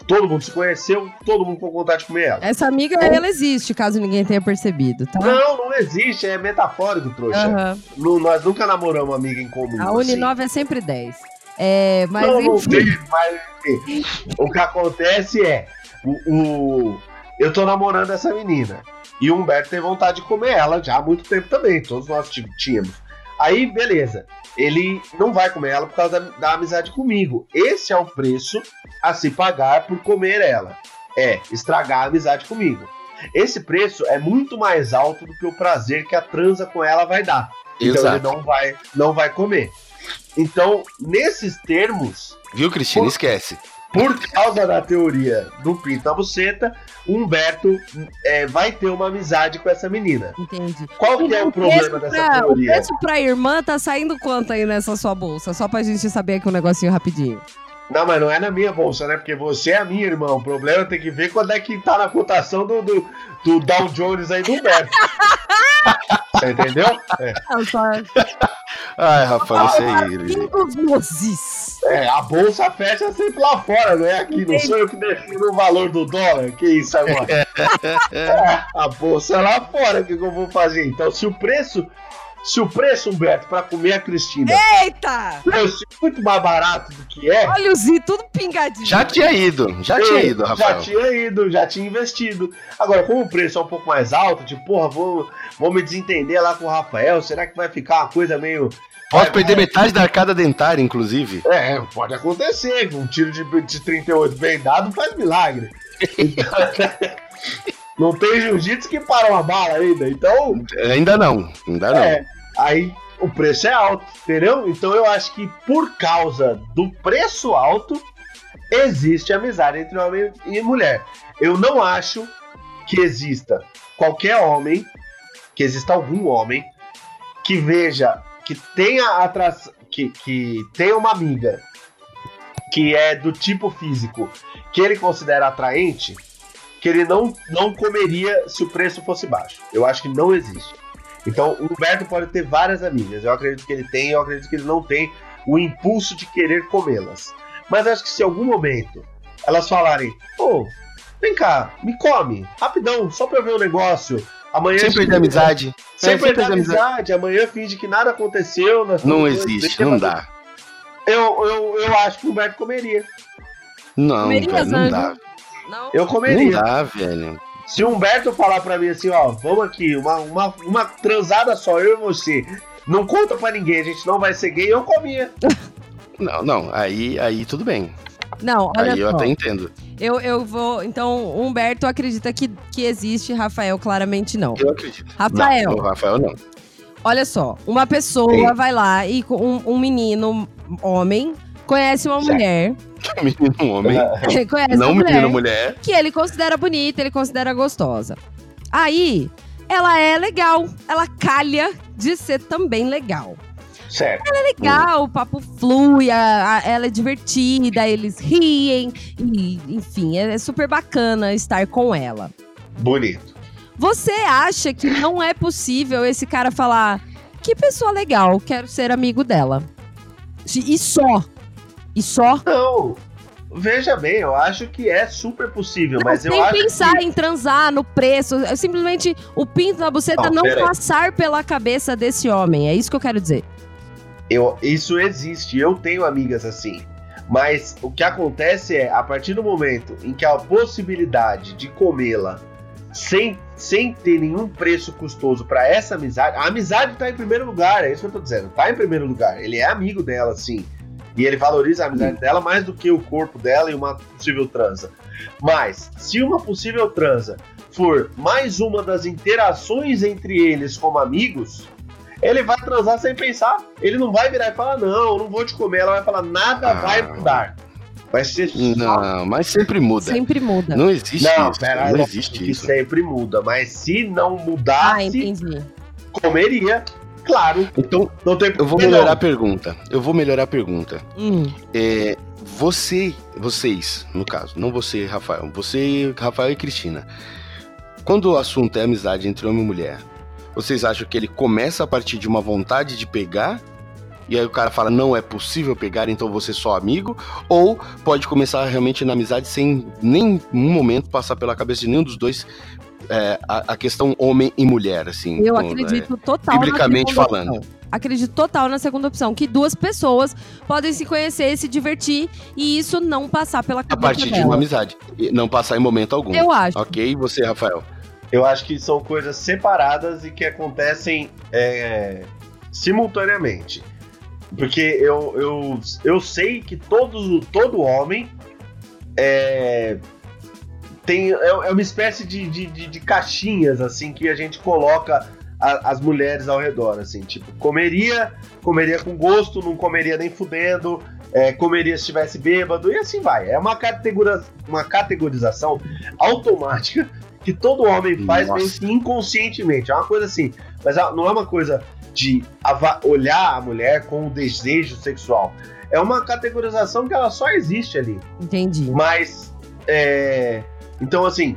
Todo mundo se conheceu, todo mundo com vontade de comer ela. Essa amiga, ela existe, caso ninguém tenha percebido, tá? Não, não existe, é metafórico, trouxa. Aham. Nu- Nós nunca namoramos amiga em comum. A assim. Uninove é sempre 10. É, mas não, não tem, mas enfim. O que acontece é. O, o- eu tô namorando essa menina. E o Humberto tem vontade de comer ela já há muito tempo também. Todos nós tínhamos. Aí, beleza. Ele não vai comer ela por causa da, da amizade comigo. Esse é o preço a se pagar por comer ela. É estragar a amizade comigo. Esse preço é muito mais alto do que o prazer que a transa com ela vai dar. Então Exato. ele não vai, não vai comer. Então, nesses termos, Viu, Cristina? Esquece. Por causa da teoria do pinto na buceta, o Humberto é, vai ter uma amizade com essa menina. Entendi. Qual que é o problema dessa pra, o teoria? preço pra irmã tá saindo quanto aí nessa sua bolsa? Só pra gente saber aqui um negocinho rapidinho. Não, mas não é na minha bolsa, né? Porque você é a minha, irmão. O problema é ter que ver quando é que tá na cotação do, do, do Dow Jones aí do Humberto. Você entendeu? É. Ai, Rafael, isso aí. Pingos Mozis. É, a bolsa fecha sempre lá fora, não é aqui. Não sou eu que defino o valor do dólar. Que isso agora? É, a bolsa é lá fora. O que, que eu vou fazer? Então, se o preço. Se o preço, Humberto, pra comer a Cristina Eita! fosse muito mais barato do que é, Olha o Zi, tudo pingadinho. Já tinha ido, já tinha eu ido, Rafael. Já tinha ido, já tinha investido. Agora, como o preço é um pouco mais alto, tipo, porra, vou, vou me desentender lá com o Rafael. Será que vai ficar uma coisa meio. Posso vai- perder metade da arcada dentária, inclusive. É, pode acontecer. Um tiro de, de 38 bem dado faz milagre. Então, não tem jiu-jitsu que para uma bala ainda. Então, Ainda não, ainda não. é, aí o preço é alto, entendeu? Então eu acho que por causa do preço alto, existe amizade entre homem e mulher. Eu não acho que exista qualquer homem, que exista algum homem, que veja, que tenha atração, que, que tenha uma amiga que é do tipo físico que ele considera atraente, que ele não, não comeria se o preço fosse baixo. Eu acho que não existe. Então, o Humberto pode ter várias amigas. Eu acredito que ele tem, eu acredito que ele não tem o impulso de querer comê-las. Mas acho que se em algum momento elas falarem, ô, vem cá, me come, rapidão, só pra eu ver o negócio. Amanhã Sem perder amizade. Sem É, perder amizade. Amanhã finge que nada aconteceu. nós Não existe, não dá. Eu, eu, eu acho que o Humberto comeria. Não, Comeria, velho, não dá. Não? Eu Não comeria. dá, velho. Se o Humberto falar pra mim assim, ó, vamos aqui, uma, uma, uma transada só, eu e você. Não conta pra ninguém, a gente não vai ser gay, eu comia. Não, não, aí, aí tudo bem. Não, olha aí eu só. até entendo. Eu, eu vou. Então, Humberto acredita que, que existe, Rafael claramente não. Eu acredito. Rafael, Não, Rafael não. olha só. Uma pessoa Sim. vai lá e com um, um menino, homem, conhece uma Certo. mulher. Menino homem. conhece não uma mulher menino mulher. que ele considera bonita, ele considera gostosa. Aí, ela é legal. Ela calha de ser também legal. Certo. legal, o papo flui, a- a- ela é divertida, eles riem, e, enfim, é, é super bacana estar com ela. Bonito. Você acha que não é possível esse cara falar que pessoa legal, quero ser amigo dela? E só. E só. Não, veja bem, eu acho que é super possível, Não, mas eu sem acho pensar que... em transar no preço, é simplesmente o pinto na buceta Não, não, aí. passar pela cabeça desse homem. É isso que eu quero dizer. Eu, isso existe, eu tenho amigas assim. Mas o que acontece é, a partir do momento em que a possibilidade de comê-la sem, sem ter nenhum preço custoso pra essa amizade, a amizade tá em primeiro lugar, é isso que eu tô dizendo, tá em primeiro lugar. Ele é amigo dela, sim. E ele valoriza a amizade dela mais do que o corpo dela e uma possível transa. Mas, se uma possível transa for mais uma das interações entre eles como amigos, ele vai transar sem pensar. Ele não vai virar e falar, não, eu não vou te comer. Ela vai falar, nada Ah. vai mudar. Vai ser só. Não, mas sempre muda. Sempre muda. Não existe Não, isso. pera, não não, existe que isso. sempre muda. Mas se não Ah, mudasse, entendi. comeria. Claro, Então, não tem eu vou melhorar a não. pergunta. Eu vou melhorar a pergunta. Hum. É, você, vocês, no caso, não você, Rafael, você, Rafael e Cristina. Quando o assunto é amizade entre homem e mulher, vocês acham que ele começa a partir de uma vontade de pegar? E aí o cara fala, não é possível pegar, então você é só amigo? Ou pode começar realmente na amizade sem nem um momento passar pela cabeça de nenhum dos dois é, a, a questão homem e mulher, assim. Eu com- acredito total biblicamente falando. opção. Acredito total na segunda opção, que duas pessoas podem se conhecer, se divertir e isso não passar pela A cabeça partir de dela. uma amizade. Não passar em momento algum. Eu acho. Ok, e você, Rafael? Eu acho que são coisas separadas e que acontecem é, simultaneamente. Porque eu, eu, eu sei que todos, todo homem é, tem, é, é uma espécie de, de, de- de caixinhas assim que a gente coloca a- as mulheres ao redor. Assim, tipo, comeria, comeria com gosto, não comeria nem fudendo, é, comeria se estivesse bêbado, e assim vai. É uma, categora, uma categorização automática que todo homem faz Nossa. meio que inconscientemente. É uma coisa assim. Mas não é uma coisa de olhar a mulher com o desejo sexual. É uma categorização que ela só existe ali. Entendi. Mas, é, então assim,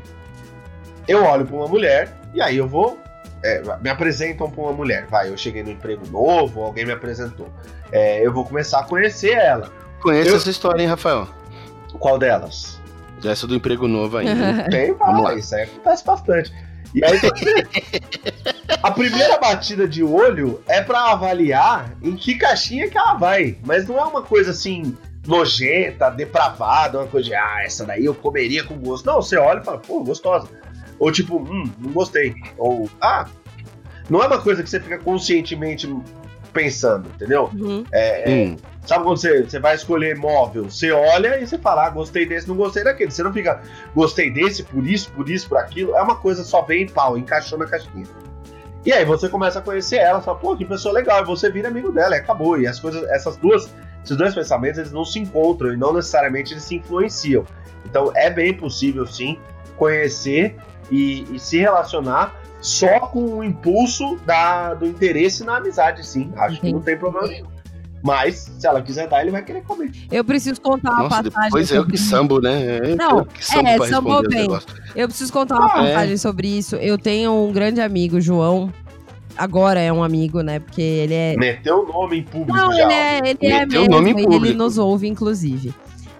eu olho pra uma mulher e aí eu vou. é, me apresentam pra uma mulher. Vai, eu cheguei no emprego novo, alguém me apresentou. É, eu vou começar a conhecer ela. Conhece Eu- essa história, hein, Rafael? Qual delas? Essa do emprego novo ainda. Tem Vamos lá. várias, isso aí acontece bastante. E aí, a primeira batida de olho é pra avaliar em que caixinha que ela vai. Mas não é uma coisa assim, nojenta, depravada, uma coisa de, ah, essa daí eu comeria com gosto. Não, você olha e fala, pô, gostosa. Ou tipo, hum, não gostei. Ou, ah, não é uma coisa que você fica conscientemente pensando, entendeu? Uhum. É, é, Hum, Sabe quando você, você vai escolher móvel? Você olha e você fala, ah, gostei desse, não gostei daquele. Você não fica, gostei desse, por isso, por isso, por aquilo. É uma coisa só vem pau, encaixou na caixinha. E aí você começa a conhecer ela, fala, pô, que pessoa legal, e você vira amigo dela, e acabou. E as coisas, essas duas, esses dois pensamentos, eles não se encontram e não necessariamente eles se influenciam. Então é bem possível, sim, conhecer e, e se relacionar só com o impulso da, do interesse na amizade, sim. Acho que não tem problema nenhum. Mas, se ela quiser dar, ele vai querer comer. Eu preciso contar uma nossa, passagem. depois eu que sambo, né? Eu Não, que sambo é, pra sambou bem. Eu preciso contar uma Ah, é? passagem sobre isso. Eu tenho um grande amigo, João. Agora é um amigo, né? Porque ele é. Meteu o nome em público Não, já. ele é, ele é Meteu o mesmo, nome em e ele público. nos ouve, inclusive.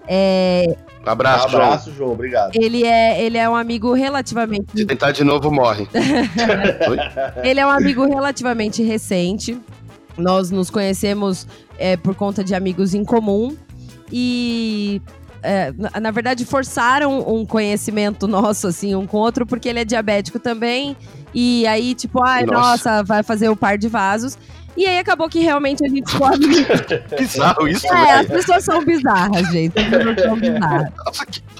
É, Um Abraço, João. abraço, João. Obrigado. ele, é, ele é um amigo relativamente. Se tentar de novo, morre. Ele é um amigo relativamente recente. Nós nos conhecemos é, por conta de amigos em comum. E. é, na, na verdade, forçaram um conhecimento nosso, assim, um com o outro, porque ele é diabético também. E aí, tipo, ai, Nossa. nossa, vai fazer o par de vasos. E aí acabou que realmente a gente ficou amigo. Bizarro isso, É, as pessoas são bizarras, gente. As pessoas são bizarras.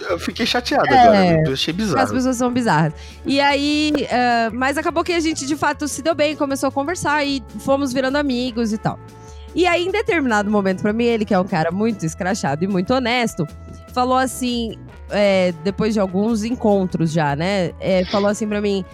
Eu fiquei chateado É. agora. Eu achei As bizarro. pessoas são bizarras. E aí, ah, mas acabou que a gente de fato se deu bem, começou a conversar e fomos virando amigos e tal. E aí, em determinado momento, pra mim, ele, que é um cara muito escrachado e muito honesto, falou assim, é, depois de alguns encontros já, né? é, falou assim pra mim.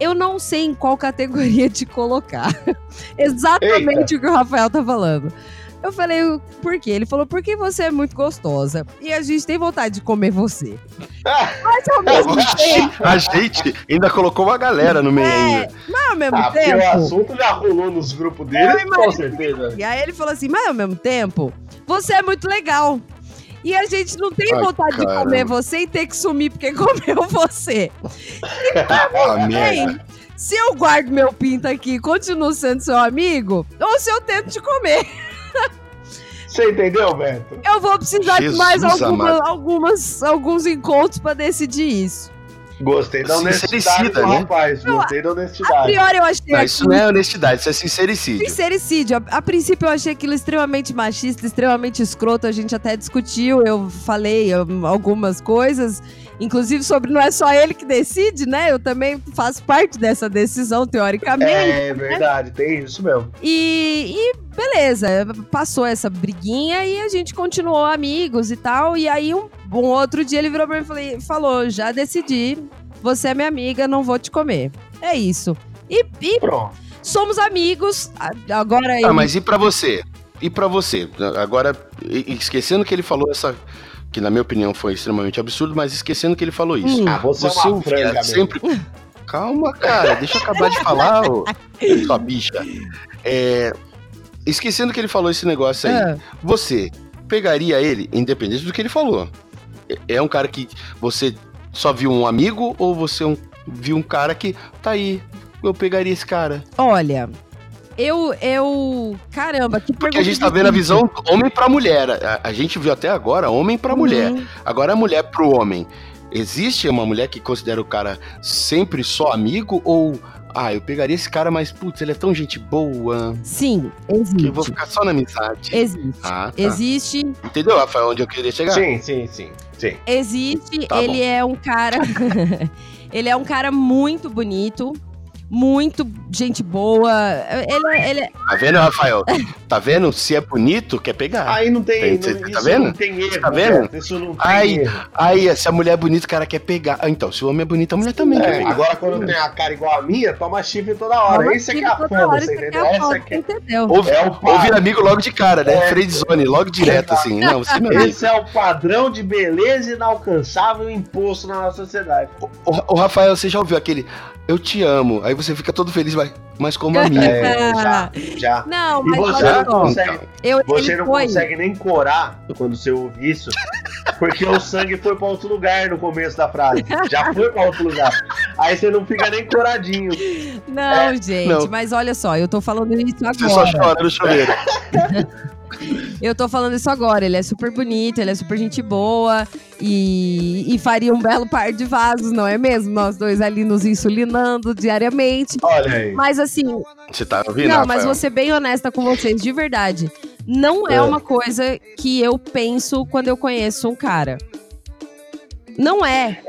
Eu não sei em qual categoria te colocar. Exatamente o que o Rafael tá falando. Eu falei, por quê? Ele falou, porque você é muito gostosa. E a gente tem vontade de comer você. Mas ao mesmo tempo, A gente ainda colocou uma galera no meio É, ainda. mas ao mesmo Ah, porque o tempo. assunto já rolou nos grupos dele, com certeza. E aí ele falou assim, mas ao mesmo tempo, você é muito legal. E a gente não tem Ai, vontade de comer você e ter que sumir porque comeu você. Ah, merda. Bem, se eu guardo meu pinto aqui e continuo sendo seu amigo, ou se eu tento te comer, Você entendeu, Beto? eu vou precisar de Jesus mais alguma- amado. algumas, alguns encontros pra decidir isso. Gostei da honestidade do né? rapaz. Gostei da A honestidade. priori eu achei Não, isso aquilo não é honestidade, isso é sincericídio. Sincericídio. A, a princípio eu achei aquilo extremamente machista, extremamente escroto. A gente até discutiu, eu falei algumas coisas, inclusive sobre não é só ele que decide, né? Eu também faço parte dessa decisão, teoricamente. É verdade, tem isso mesmo. E, e beleza, passou essa briguinha e a gente continuou amigos e tal. E aí um, um outro dia ele virou pra mim e falei- falou: já decidi, você é minha amiga, não vou te comer. É isso. E, e Pronto. somos amigos. Agora Ah, eu. mas e pra você? E pra você? Agora, esquecendo que ele falou essa. Que na minha opinião foi extremamente absurdo, mas esquecendo que ele falou isso. Hum. Ah, você, é uma franga mesmo. sempre. Calma, cara, deixa eu acabar de falar, ô, sua bicha. É, esquecendo que ele falou esse negócio aí, Ah. você pegaria ele, independente do que ele falou? É- É um cara que você só viu um amigo ou você um- viu um cara que tá aí? Eu pegaria esse cara. Olha, eu. eu Caramba, que Porque a gente tá vendo a visão homem pra mulher. A, a gente viu até agora homem pra mulher. Uhum. Agora a mulher pro homem. Existe uma mulher que considera o cara sempre só amigo ou ah, eu pegaria esse cara, mas putz, ele é tão gente boa Sim, que eu vou existe. ficar só na amizade. Existe. Ah, tá. Existe, Entendeu, Rafael, onde eu queria chegar? Sim, sim, sim, sim. existe. Tá ele bom. é um cara. ele é um cara muito bonito, muito gente boa. Ele, é- ele é- Tá vendo, Rafael? Tá vendo? Se é bonito, quer pegar. Aí não tem, Tem- não, cê tá isso vendo? não tem erro. Tá vendo? Beto, Isso não tem Ai, erro. Aí, se a mulher é bonita, o cara quer pegar. Ah, então, se o homem é bonito, a mulher também quer É, pegar. agora quando tem a cara igual a minha, toma chifre toda hora. Toma Isso é que é a toda foda, hora, você é entendeu? a Essa que entendeu? É o ou padrão. vira amigo logo de cara, né? É. Friend zone, logo direto, assim. Não, você é amigo. Esse é o padrão de beleza inalcançável imposto na nossa sociedade. O, o Rafael, você já ouviu aquele Eu te amo? Aí você fica todo feliz, mas, mas como amigo. É, já, já. Não, E mas você não só. consegue, Eu, você não foi. consegue nem corar quando você ouve isso, porque o sangue foi pra outro lugar no começo da frase. Já foi pra outro lugar. Aí você não fica nem coradinho. Não, gente, Não. mas olha só, eu tô falando isso Você só agora. chora no chuveiro. Eu tô falando isso agora. Ele é super bonito, ele é super gente boa e, e faria um belo par de vasos, não é mesmo? Nós dois ali nos insulinando diariamente. Olha aí. Mas assim, Você tá ouvindo, não, mas Rafael? vou ser bem honesta com vocês, de verdade. Não é, É. uma coisa que eu penso quando eu conheço um cara. Não é.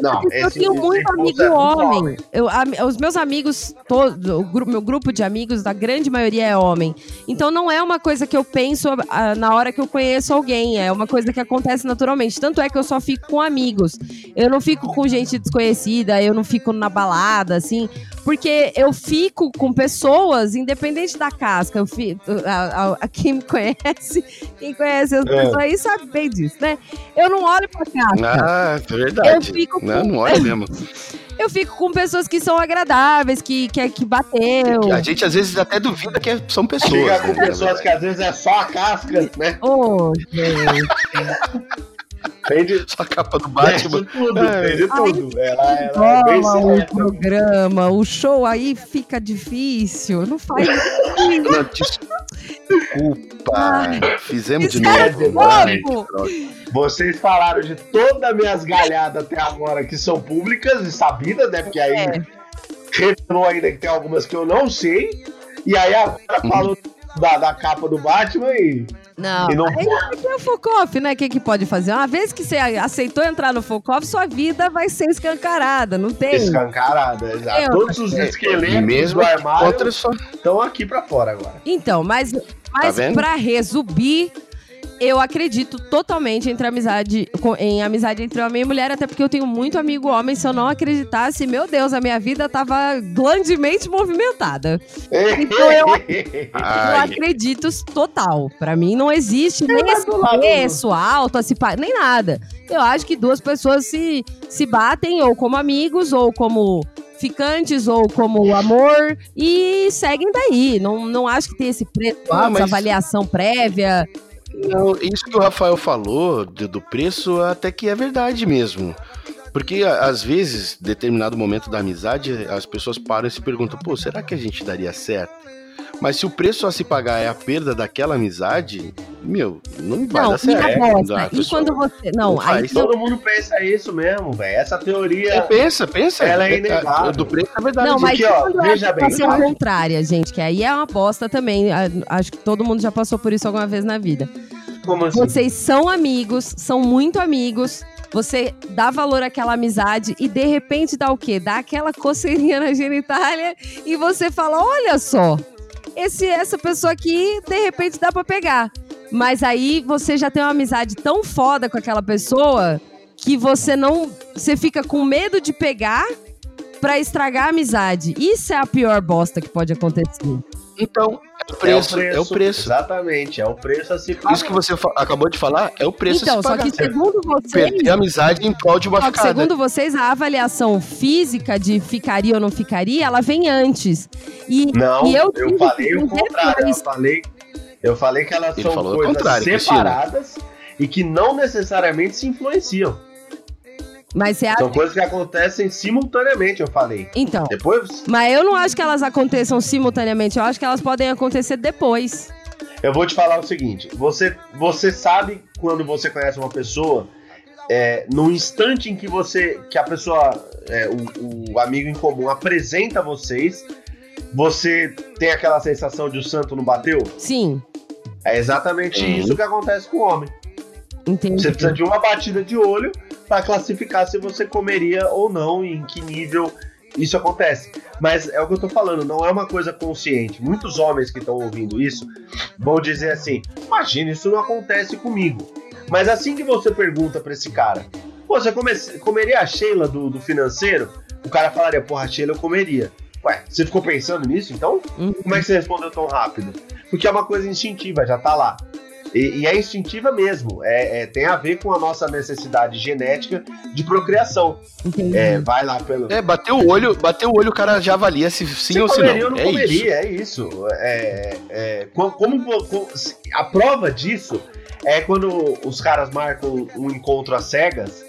Não, eu tenho muito amigo é muito homem. Eu, a- os meus amigos, todo, o gru- meu grupo de amigos, a grande maioria é homem. Então não é uma coisa que eu penso ah, na hora que eu conheço alguém. É uma coisa que acontece naturalmente. Tanto é que eu só fico com amigos. Eu não fico com gente desconhecida, eu não fico na balada, assim. Porque eu fico com pessoas, independente da casca. Eu fico, a, a- a- quem me conhece, quem conhece as É. pessoas aí sabe bem disso, né? Eu não olho pra casca. Ah, é verdade. Eu fico não, com- não olha mesmo. Eu fico com pessoas que são agradáveis, que, que, que bateu. A gente às vezes até duvida que são pessoas. Fica com né? pessoas que às vezes é só a casca, né? Ô, gente. Tem de, Só a capa do tem Batman. de tudo, É. tem de tudo. Ela, ela é bem Toma o programa, o show aí fica difícil. Não faz isso. Não, desculpa. Fizemos de novo. Ai. Vocês falaram de todas as minhas galhadas até agora que são públicas e sabidas, né? Porque aí É. revelou ainda que tem algumas que eu não sei. E aí agora falou da, da capa do Batman e, Não, e não aí aqui é o Focoff, né? O que, que pode fazer? Uma vez que você aceitou entrar no Focoff, sua vida vai ser escancarada, não tem? escancarada. Exato. Eu- Todos os esqueletos e mesmo do armário estão aqui pra fora agora. Então, mas, mas vendo? pra resumir, eu acredito totalmente entre amizade, em amizade entre homem e mulher, até porque eu tenho muito amigo homem. Se eu não acreditasse, meu Deus, a minha vida tava grandemente movimentada. Então eu, eu acredito total. Pra mim não existe nem esse preço alto, esse pa- nem nada. Eu acho que duas pessoas se, se batem ou como amigos ou como ficantes ou como amor e seguem daí. Não, não acho que tem esse preço Ah, mas- essa avaliação prévia. Não, isso que o Rafael falou do, do preço até que é verdade mesmo. Porque às vezes, determinado momento da amizade, as pessoas param e se perguntam, pô, será que a gente daria certo? Mas se o preço a se pagar é a perda daquela amizade, meu, não vai não, dar certo. bosta. E pessoa quando você. Não, não aí eu- Todo mundo pensa isso mesmo, velho. Essa É, teoria. pensa, pensa. Ela é inegável. Do preço é verdade. Não, mas Porque, ó, é veja a bem, tá? contrária, gente, que aí é uma bosta também. Acho que todo mundo já passou por isso alguma vez na vida. Como assim? Vocês são amigos, são muito amigos. Você dá valor àquela amizade e de repente dá o quê? Dá aquela coceirinha na genitália e você fala: olha só, esse, essa pessoa aqui, de repente dá pra pegar. Mas aí você já tem uma amizade tão foda com aquela pessoa que você não. Você fica com medo de pegar pra estragar a amizade. Isso é a pior bosta que pode acontecer. Então, é o preço. É o preço. Exatamente, é o preço a se pagar. Isso que você acabou de falar é o preço então, a se só pagar. que segundo vocês. Perder a amizade em prol de uma Só ficada. segundo vocês, a avaliação física de ficaria ou não ficaria, ela vem antes. E, Não, e eu, eu, falei o contrário. Eu falei, eu falei que elas Ele são o coisas separadas e que não necessariamente se influenciam. Mas acha. São coisas que acontecem simultaneamente, eu falei. Então. Depois, Mas eu não acho que elas aconteçam simultaneamente, eu acho que elas podem acontecer depois. eu vou te falar o seguinte: você, você sabe quando você conhece uma pessoa, é, no instante em que você, que a pessoa, é, o, o amigo em comum apresenta vocês, você tem aquela sensação de o santo não bateu? Sim, É exatamente Uhum. isso que acontece com o homem. entendi. Você precisa de uma batida de olho para classificar se você comeria ou não e em que nível isso acontece. Mas é o que eu tô falando, não é uma coisa consciente. Muitos homens que estão ouvindo isso vão dizer assim: imagina, isso não acontece comigo. Mas assim que você pergunta para esse cara, "Pô, você come- comeria a Sheila do, do financeiro? O cara falaria, porra, a Sheila eu comeria. Ué, você ficou pensando nisso então? Uhum. Como é que você respondeu tão rápido? Porque é uma coisa instintiva, já tá lá. E, e é instintiva mesmo. É, é- tem a ver com a nossa necessidade genética de procriação. É, vai lá pelo. É, bateu o olho, bateu o olho, o cara já avalia se sim se ou se comeria ou não. não É isso. comeria, é isso. É, é, co- como, co- se- a prova disso é quando os caras marcam um encontro às cegas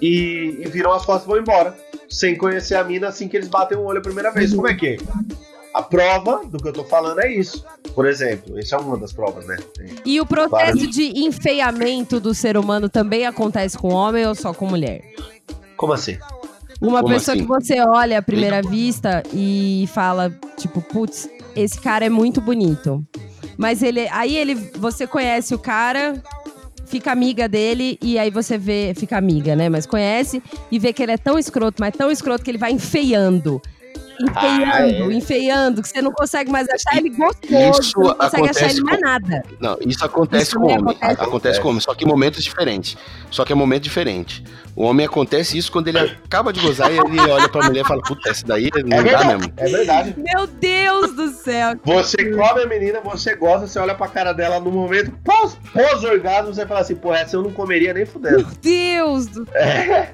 e, e viram as costas e vão embora. Sem conhecer a mina assim que eles batem o olho a primeira vez. Como é que é? A prova do que eu tô falando é isso. Por exemplo, isso é uma das provas, né? Tem- E o processo de enfeiamento do ser humano também acontece com homem ou só com mulher? Como assim? Uma Como pessoa assim? que você olha à primeira vista e fala, tipo, putz, esse cara é muito bonito. Mas ele. Aí ele. Você conhece o cara, fica amiga dele, e aí você vê. Fica amiga, né? Mas conhece e vê que ele é tão escroto, mas tão escroto que ele vai enfeiando. Enfeiando, Ah, é? enfeiando, que você não consegue mais achar ele gostoso. Isso você não consegue achar ele mais com- nada. Não, isso acontece Isso com o homem. acontece. Acontece, com o homem, só que em momentos diferentes. Só que é momento diferente. O homem acontece isso quando ele acaba de gozar e ele olha pra mulher e fala, puta, essa daí não É dá verdade. mesmo. É verdade. Meu Deus do céu. Você come a menina, você gosta, você olha pra cara dela no momento pós- pós-orgasmo, você fala assim, pô, essa eu não comeria nem fudendo. Meu Deus do É,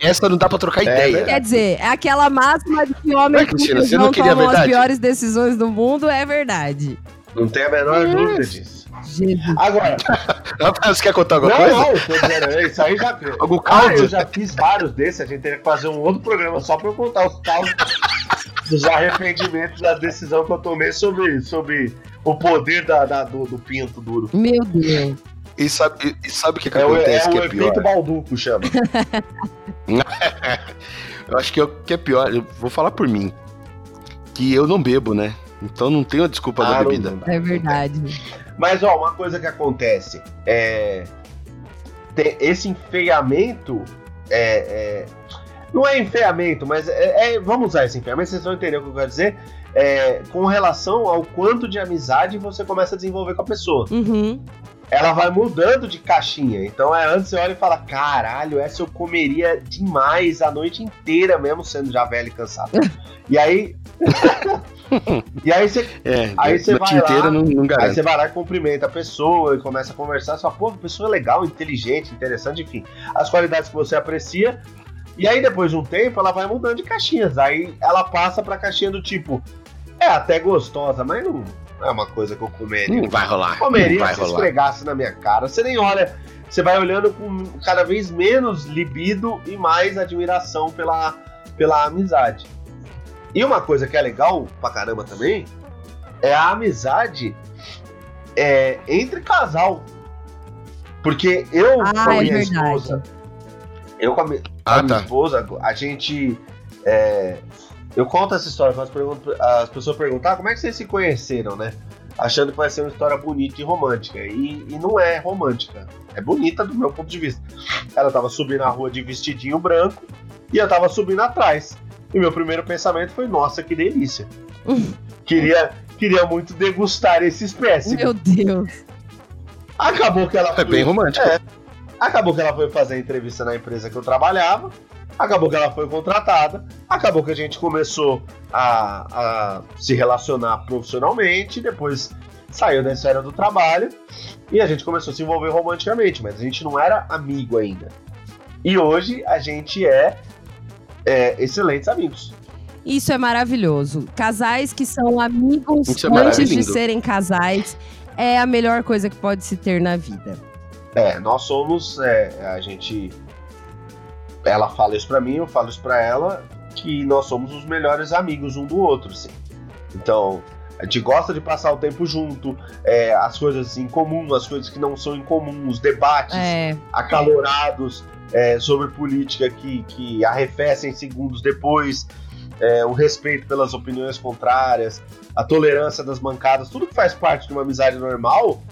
essa não dá pra trocar É ideia. Quer dizer, é aquela máxima de que homens Vai, Cristina, você não não queria tomam as piores decisões do mundo, é verdade. Não tem a menor Hum. dúvida disso. Jesus. Agora, Você quer contar não, alguma coisa? não, tô dizendo, isso aí já. Algum Ah, caldo? eu já fiz vários desses, a gente teria que fazer um outro programa só pra eu contar os casos dos arrependimentos da decisão que eu tomei sobre, sobre o poder da, da- do, do pinto duro. Meu Deus. E sabe, e sabe o que, que É, o, é acontece o que é pior? efeito balduco, chama. Eu acho que é o que é pior. Eu vou falar por mim. Que eu não bebo, né? Então não tenho a desculpa Ah, da não- bebida. não dá. É verdade. Mas, ó, uma coisa que acontece é. tem- esse enfeiamento é, é- Não é enfeiamento, mas é, é- Vamos usar esse enfeiamento, vocês vão entender o que eu quero dizer. É, com relação ao quanto de amizade você começa a desenvolver com a pessoa. Uhum. Ela vai mudando de caixinha. Então é antes você olha e fala: caralho, essa eu comeria demais a noite inteira, mesmo sendo já velho e cansado. e aí. e aí você É, Aí você vai lá, não, não Aí você vai lá e cumprimenta a pessoa e começa a conversar, você fala, pô, que pessoa legal, inteligente, interessante, enfim. As qualidades que você aprecia. E aí, depois de um tempo, ela vai mudando de caixinhas. Aí ela passa pra caixinha do tipo, é até gostosa, mas não é uma coisa que eu comeria. Não vai rolar. comeria vai se rolar. esfregasse na minha cara. Você nem olha, você vai olhando com cada vez menos libido e mais admiração pela, pela amizade. E uma coisa que é legal pra caramba também é a amizade é, entre casal. Porque eu com Ah, a é minha verdade. esposa, eu com a, mi- com a Ah, minha tá. esposa, a gente. é, eu conto essa história, quando as, pessoas perguntam, ah, como é que vocês se conheceram, né? Achando que vai ser uma história bonita e romântica. E, e não é romântica. É bonita do meu ponto de vista. Ela tava subindo a rua de vestidinho branco e eu tava subindo atrás. E meu primeiro pensamento foi, nossa, que delícia. queria, queria muito degustar esse espécime. Meu Deus. Acabou que ela É bem romântico. É. Acabou que ela foi fazer a entrevista na empresa que eu trabalhava. Acabou que ela foi contratada. Acabou que a gente começou a, a se relacionar profissionalmente. Depois saiu da esfera do trabalho. E a gente começou a se envolver romanticamente. Mas a gente não era amigo ainda. E hoje a gente é, é excelentes amigos. Isso é maravilhoso. Casais que são amigos Isso é antes de serem casais é a melhor coisa que pode se ter na vida. É, nós somos. é, a gente. Ela fala isso pra mim, eu falo isso pra ela, que nós somos os melhores amigos um do outro, assim. Então, a gente gosta de passar o tempo junto, é, as coisas em comum, as coisas que não são em comum, os debates É, acalorados é, sobre política que, que arrefecem segundos depois, é, o respeito pelas opiniões contrárias, a tolerância das mancadas, tudo que faz parte de uma amizade normal,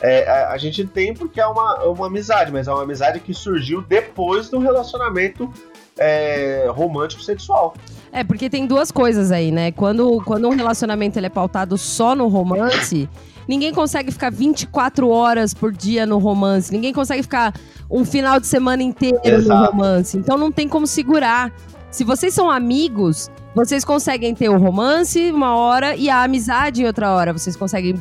é, a, a gente tem porque é uma, é uma amizade, mas é uma amizade que surgiu depois do relacionamento é, romântico sexual. É, porque tem duas coisas aí, né? Quando, quando um relacionamento ele é pautado só no romance, ninguém consegue ficar 24 horas por dia no romance. Ninguém consegue ficar um final de semana inteiro no Exato. romance. Então não tem como segurar. Se vocês são amigos, vocês conseguem ter o romance uma hora e a amizade em outra hora. Vocês conseguem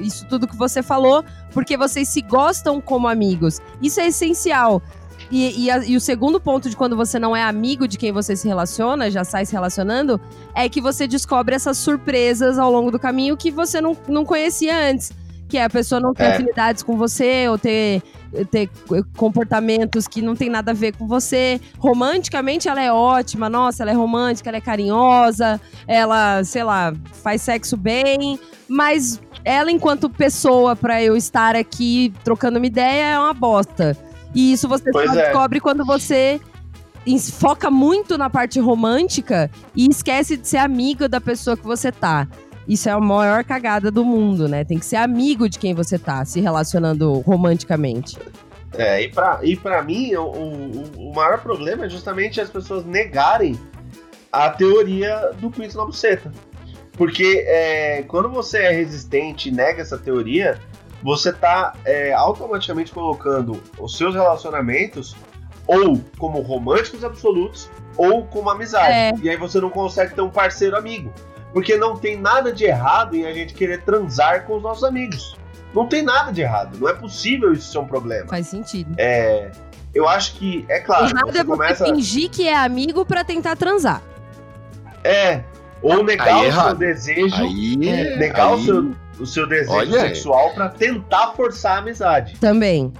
isso tudo que você falou, porque vocês se gostam como amigos. Isso é essencial. E, e a- e o segundo ponto de quando você não é amigo de quem você se relaciona, já sai se relacionando, é que você descobre essas surpresas ao longo do caminho que você não, não conhecia antes. Que é a pessoa não ter É. afinidades com você, ou ter, ter comportamentos que não tem nada a ver com você. Romanticamente, ela é ótima, nossa, ela é romântica, ela é carinhosa, ela, sei lá, faz sexo bem, mas ela, enquanto pessoa, pra eu estar aqui trocando uma ideia, é uma bosta. E isso você Pois só é. descobre quando você foca muito na parte romântica e esquece de ser amigo da pessoa que você tá. Isso é a maior cagada do mundo, né? Tem que ser amigo de quem você tá, se relacionando romanticamente. É, e pra, e pra mim, o, o, o maior problema é justamente as pessoas negarem a teoria do pinto na buceta. Porque é, quando você é resistente e nega essa teoria, você tá é, automaticamente colocando os seus relacionamentos ou como românticos absolutos ou como amizade. É. E aí você não consegue ter um parceiro amigo. Porque não tem nada de errado em a gente querer transar com os nossos amigos. Não tem nada de errado. Não é possível isso ser um problema. Faz sentido. É, eu acho que, é claro, Errado você é você começa. fingir que é amigo pra tentar transar. É, ou negar Aí é o seu desejo, Aí, negar o aí- seu, o seu desejo Olha aí. sexual pra tentar forçar a amizade. Também.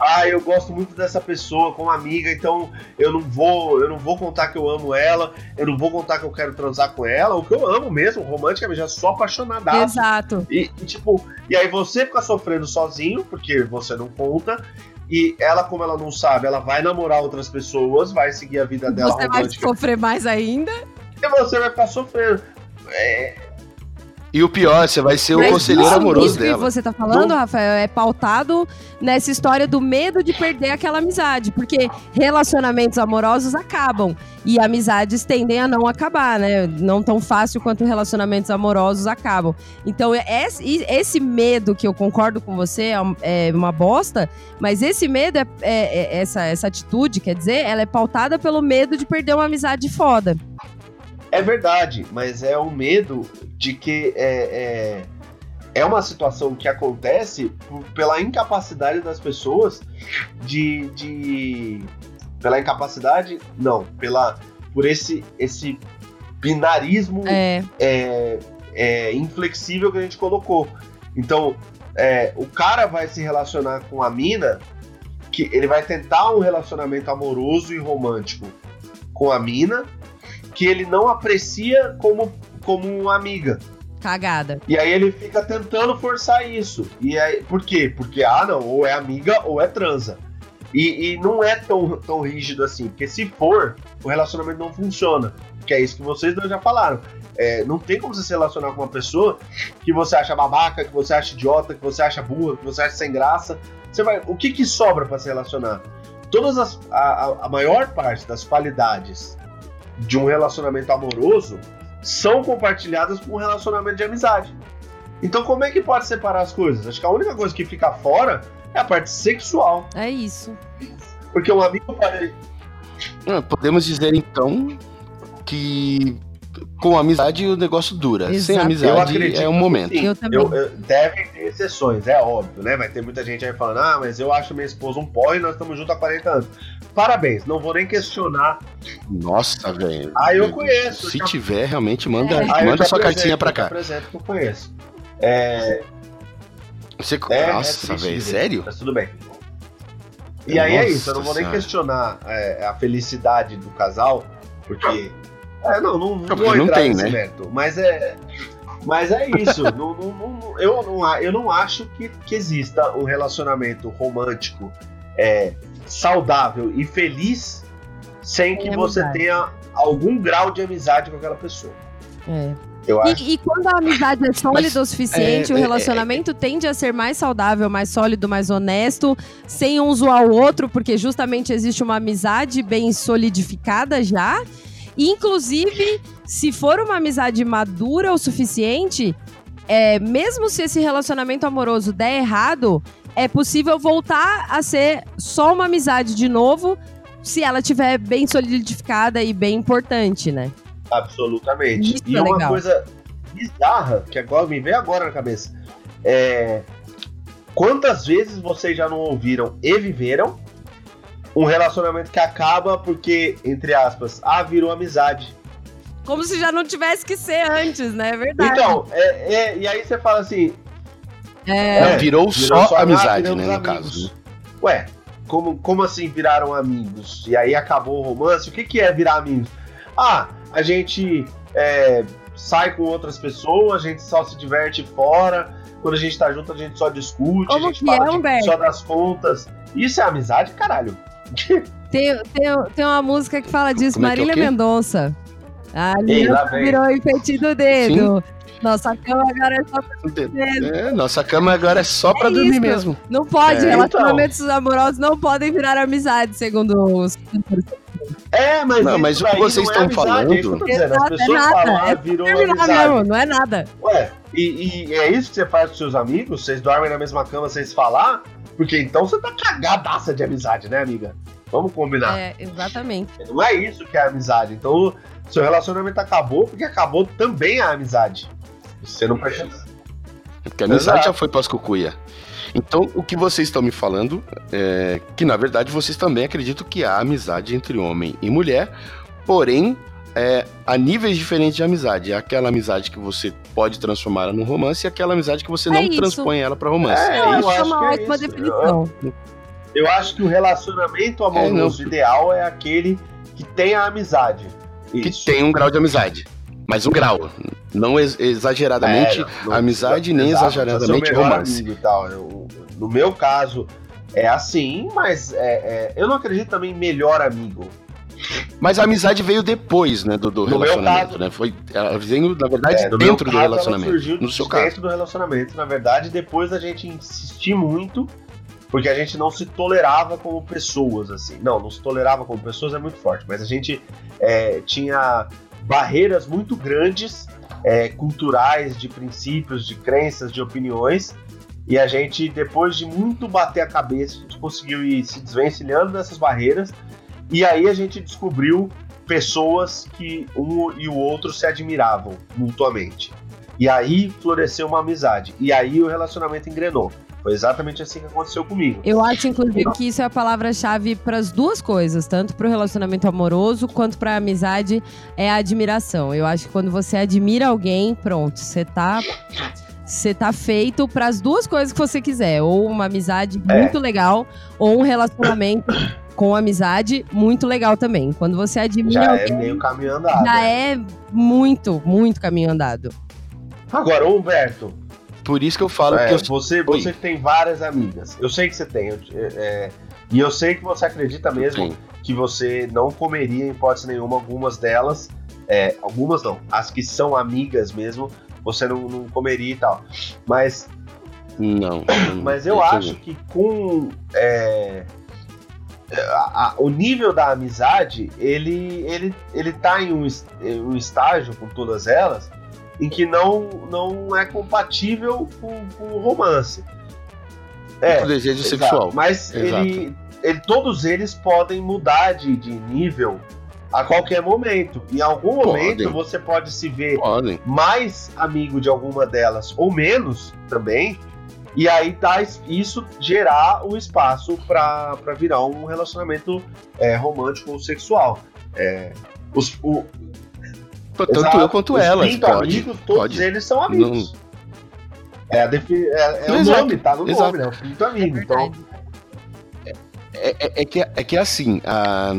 Ah, eu gosto muito dessa pessoa como amiga, então eu não vou, eu não vou contar que eu amo ela, eu não vou contar que eu quero transar com ela, o que eu amo mesmo, romanticamente, já sou apaixonadaço. Exato. E, e, tipo, e aí você fica sofrendo sozinho, porque você não conta. E ela, como ela não sabe, ela vai namorar outras pessoas, vai seguir a vida dela Você vai romântica. sofrer mais ainda. E você vai ficar sofrendo. É, E o pior, você vai ser o Mas conselheiro isso- amoroso isso dela. que você tá falando, Não. Rafael, é pautado nessa história do medo de perder aquela amizade. Porque relacionamentos amorosos acabam. E amizades tendem a não acabar, né? Não tão fácil quanto relacionamentos amorosos acabam. Então, esse, esse medo que eu concordo com você é é uma bosta, mas esse medo, é, é- é- essa, essa atitude, quer dizer, ela é pautada pelo medo de perder uma amizade foda. É verdade, mas é o medo de que é, é, é uma situação que acontece por- pela incapacidade das pessoas de, de. Pela incapacidade. Não, pela. Por esse, esse binarismo É, é, é, inflexível que a gente colocou. Então, é, o cara vai se relacionar com a mina, que ele vai tentar um relacionamento amoroso e romântico com a mina, que ele não aprecia como, como uma amiga. cagada. E aí ele fica tentando forçar isso. E aí, por quê? Porque, ah, não, ou é amiga ou é transa. E, e não é tão, tão rígido assim, porque se for, o relacionamento não funciona. Que é isso que vocês dois já falaram. É, não tem como você se relacionar com uma pessoa que você acha babaca, que você acha idiota, que você acha burra, que você acha sem graça. Você vai, o que, que sobra para se relacionar? Todas as, a, a- a maior parte das qualidades de um relacionamento amoroso são compartilhadas com um relacionamento de amizade. Então, como é que pode separar as coisas? Acho que a única coisa que fica fora é a parte sexual. É isso. Porque um amigo pode. Ah, Podemos dizer então que com amizade o negócio dura. Sem Exato. Eu amizade acredito é um momento. sim. Eu também. Eu, eu- devem ter exceções, é óbvio, né? Vai ter muita gente aí falando, ah, mas eu acho minha esposa um porre e nós estamos juntos há 40 anos. Parabéns, não vou nem questionar. Nossa, velho. Ah, eu conheço. Se já- tiver, realmente manda, É. Ah, eu manda sua cartinha pra eu cá. apresento que eu conheço. É, Você... é, é Nossa, triste velho, sério? Mas tudo bem. E aí é Nossa isso, eu não vou nem Senhora. questionar é, a felicidade do casal, porque. É, não, não, não vou não tem, nesse né? mérito. Mas é. Mas é isso. não, não- não- eu, não, eu não acho que, que exista um relacionamento romântico é, saudável e feliz sem que Sem você amizade. tenha algum grau de amizade com aquela pessoa. É. Eu acho. E, e quando a amizade é sólida o suficiente, é, o é, relacionamento tende a ser mais saudável, mais sólido, mais honesto, sem um zoar o outro, porque justamente existe uma amizade bem solidificada já. Inclusive, se for uma amizade madura o suficiente, é, mesmo se esse relacionamento amoroso der errado, é possível voltar a ser só uma amizade de novo, se ela tiver bem solidificada e bem importante, né? Absolutamente. Isso e é uma legal. coisa bizarra, que agora me veio agora na cabeça, é. Quantas vezes vocês já não ouviram e viveram um relacionamento que acaba porque, entre aspas, ah, virou amizade. Como se já não tivesse que ser antes, né? É verdade. Então, é, é- e aí você fala assim, é, É, virou, virou só, só amizade, viramos né, no amigos. caso. né? ué, como, como assim viraram amigos? E aí acabou o romance? O que, que é virar amigos? Ah, a gente é, sai com outras pessoas, a gente só se diverte fora. Quando a gente tá junto, a gente só discute, Como a gente que fala é, de- só das contas. Isso é amizade, caralho. Tem, tem, tem uma música que fala disso, Como é é Marília quê? Mendonça. A Ei, virou enfeite do dedo. Nossa cama agora é só pra dedo. É, nossa cama agora é só pra É dormir isso. mesmo. Não pode, É, relacionamentos amorosos não podem virar amizade, segundo os. É, mas Não, isso mas o que vocês não é estão amizade, é isso que eu tô dizendo. As é pessoas nada, é virou Terminar amizade. mesmo, não é nada. Ué, e, e é isso que você faz com seus amigos? Vocês dormem na mesma cama sem se falar? Porque então você tá cagadaça de amizade, né, amiga? Vamos combinar. É, exatamente. Não é isso que é amizade. Então, seu relacionamento acabou porque acabou também a amizade. Você não percebe. Porque a amizade Exato. já foi pras cucuia. Então, o que vocês estão me falando é que, na verdade, vocês também acreditam que há amizade entre homem e mulher, porém, é, há níveis diferentes de amizade. É aquela amizade que você pode transformar ela num romance e aquela amizade que você É não isso. transpõe ela pra romance. É, eu, eu acho acho uma que é ótima definição. Eu acho que o relacionamento amoroso ideal é aquele que tem a amizade. Que Isso. tem um grau de amizade. Mas um grau. Não ex- exageradamente É, não- não amizade, nem exato, exageradamente romance. e tal. Eu- no meu caso, é assim, mas é- é, eu não acredito também em melhor amigo. Mas a amizade veio depois, né, do, do relacionamento, caso- né? Foi, ela veio, na verdade, É, dentro do relacionamento. surgiu No seu dentro caso. do relacionamento, na verdade, depois da gente insistir muito, porque a gente não se tolerava como pessoas, assim. Não, não se tolerava como pessoas é muito forte, mas a gente é, tinha barreiras muito grandes, é, culturais, de princípios, de crenças, de opiniões, e a gente, depois de muito bater a cabeça, a gente conseguiu ir se desvencilhando dessas barreiras, e aí a gente descobriu pessoas que um e o outro se admiravam mutuamente. E aí floresceu uma amizade. E aí o relacionamento engrenou. Foi exatamente assim que aconteceu comigo. Eu acho, inclusive, que isso é a palavra-chave para as duas coisas, tanto para o relacionamento amoroso quanto para a amizade, é a admiração. Eu acho que quando você admira alguém, pronto, você tá. Você tá feito para as duas coisas que você quiser. Ou uma amizade É. muito legal, ou um relacionamento com amizade muito legal também. Quando você admira Já é alguém, meio caminho andado. já é muito, muito caminho andado. Agora, ô Humberto, Por isso que eu falo é, que eu você, Oi. você tem várias amigas. Eu sei que você tem. é, é, e eu sei que você acredita mesmo Sim. que você não comeria, em hipótese nenhuma, algumas delas. é, algumas não. As que são amigas mesmo, você não, não comeria e tal. Mas Não. Mas eu acho que com é, a- a- o nível da amizade, ele, ele, ele tá em um, em um estágio com todas elas em que não, não é compatível com, com o romance. É, o desejo exato. sexual. Mas Exato. ele, ele- todos eles podem mudar de, de nível a qualquer momento. Em algum momento Podem. você pode se ver Podem. mais amigo de alguma delas ou menos também. E aí tá isso gerar o espaço para virar um relacionamento é, romântico ou sexual. É, os, o, Tanto exato, eu quanto os elas. 30 Pode. amigos, todos pode. eles são amigos. É, a defi- é, é o nome, tá no exato. nome, né? O quinto amigo. então, É, é- é que, é que assim, ah,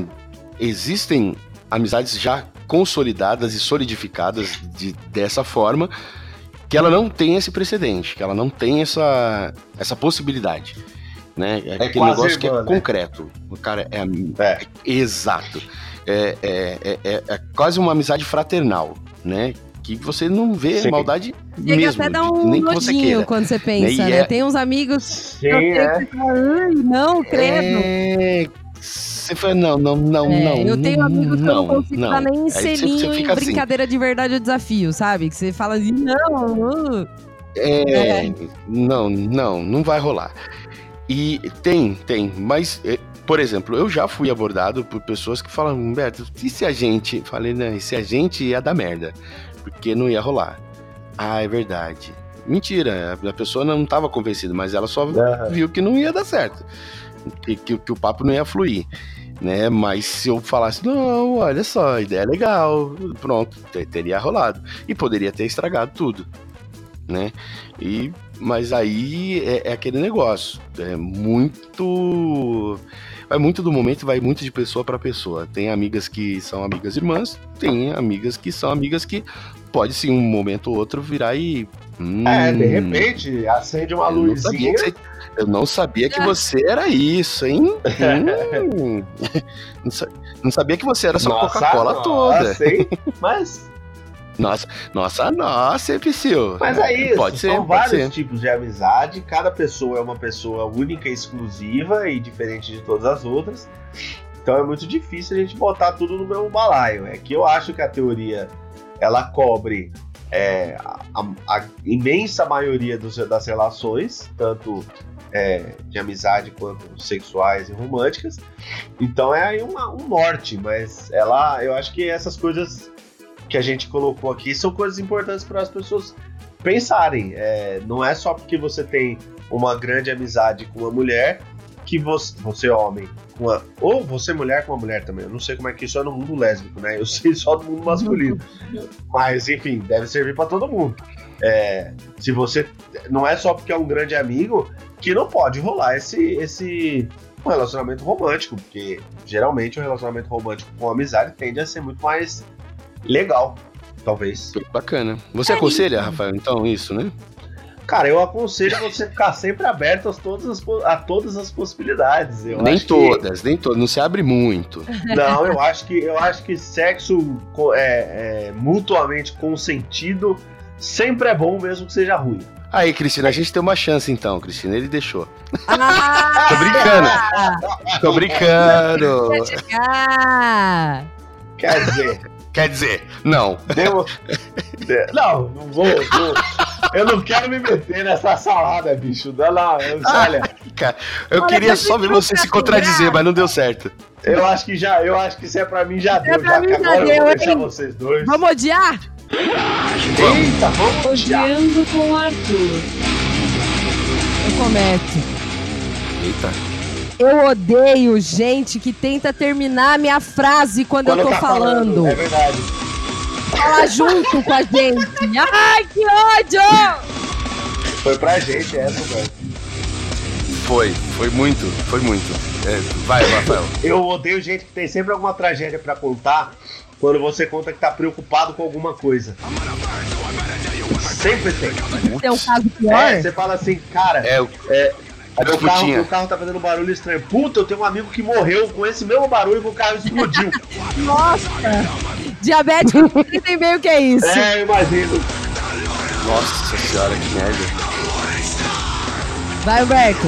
existem amizades já consolidadas e solidificadas de- dessa forma que ela não tem esse precedente, que ela não tem essa, essa possibilidade. Né? É, aquele quase negócio que é irmã, né? concreto. O cara é, É. Exato. É, é, é, é- é quase uma amizade fraternal, né? Que você não vê Sim. maldade Chega mesmo, até dar um nem que você queira. quando você pensa, né? é- Tem uns amigos sim, que eu tenho é. que não, credo. É, você fala, não, não, não, É, não. eu tenho amigos que eu não consigo não. nem você selinho em assim, brincadeira de verdade ou desafio, sabe? Que você fala assim, não, uh. É, não, não, não vai rolar. E tem, tem, mas, é, por exemplo, eu já fui abordado por pessoas que falam, Humberto, e se a gente. Falei, né, e se a gente ia dar merda? Porque não ia rolar. Ah, é verdade. Mentira, a pessoa não estava convencida, mas ela só Aham. viu que não ia dar certo. Que, que, que o papo não ia fluir. Né? Mas se eu falasse, não, olha só, ideia é legal, pronto, te- teria rolado. E poderia ter estragado tudo. Né? E, mas aí é, é aquele negócio. É muito. Vai muito do momento, vai muito de pessoa para pessoa. Tem amigas que são amigas irmãs, tem amigas que são amigas que pode sim um momento ou outro virar e. É, de hum, repente, acende uma eu não sabia luzinha. que você, eu não sabia que você era isso, hein? Hum. não, sa- não sabia que você era só Coca-Cola toda. nossa, hein? Mas, Nossa, nossa, nossa, Psyu? mas é isso. Pode ser, São pode vários ser. tipos de amizade. Cada pessoa é uma pessoa única, exclusiva e diferente de todas as outras. Então é muito difícil a gente botar tudo no mesmo balaio. É que eu acho que a teoria ela cobre é, a, a imensa maioria dos- das relações, tanto é, de amizade quanto sexuais e românticas. Então é aí uma- um norte, mas ela, eu acho que essas coisas que a gente colocou aqui são coisas importantes para as pessoas pensarem. É, não é só porque você tem uma grande amizade com uma mulher que você, você homem, com uma, ou você mulher com uma mulher também. Eu não sei como é que isso é no mundo lésbico, né? Eu sei só do mundo masculino. Mas enfim, deve servir para todo mundo. É, se você não é só porque é um grande amigo que não pode rolar esse esse um relacionamento romântico, porque geralmente o relacionamento romântico com amizade tende a ser muito mais legal, talvez. Bacana. Você aconselha, Rafael, então, isso, né? Cara, eu aconselho você ficar sempre aberto a todas as, a todas as possibilidades. Eu nem acho que- todas, nem todas. Não se abre muito. não, eu acho que eu acho que sexo é, é, mutuamente consentido sempre é bom, mesmo que seja ruim. Aí, Cristina, a gente tem uma chance então, Cristina. Ele deixou. Ah, Tô brincando. Tô brincando. Quer dizer, Quer dizer, não. deu. de- Não, não vou. não- eu não quero me meter nessa salada, bicho. Não, não, eu- olha, Cara, eu Olha, queria só ver não você se contradizer, mas não deu certo. eu acho que já, eu acho que se é pra mim já deu. pra Já mim já agora eu deu, vou deixar hein? vocês dois. vamos odiar? Eita, vamos já. Odiando com Arthur. Eu começo. Eita. Eu odeio gente que tenta terminar minha frase quando, eu tô tá falando. É verdade. Falar junto com a gente. Ai, que ódio! Foi pra gente essa, velho. Foi, foi muito, foi muito. É, vai, Rafael. Eu odeio gente que tem sempre alguma tragédia pra contar quando você conta que tá preocupado com alguma coisa. Sempre tem. Tem um caso pior? É, você fala assim, cara, É, o- meu carro, meu carro tá fazendo barulho estranho. Puta, eu tenho um amigo que morreu com esse mesmo barulho que o carro explodiu. Nossa! Diabético entendem bem o que é isso. é, eu imagino. nossa senhora, que merda. Vai, Humberto.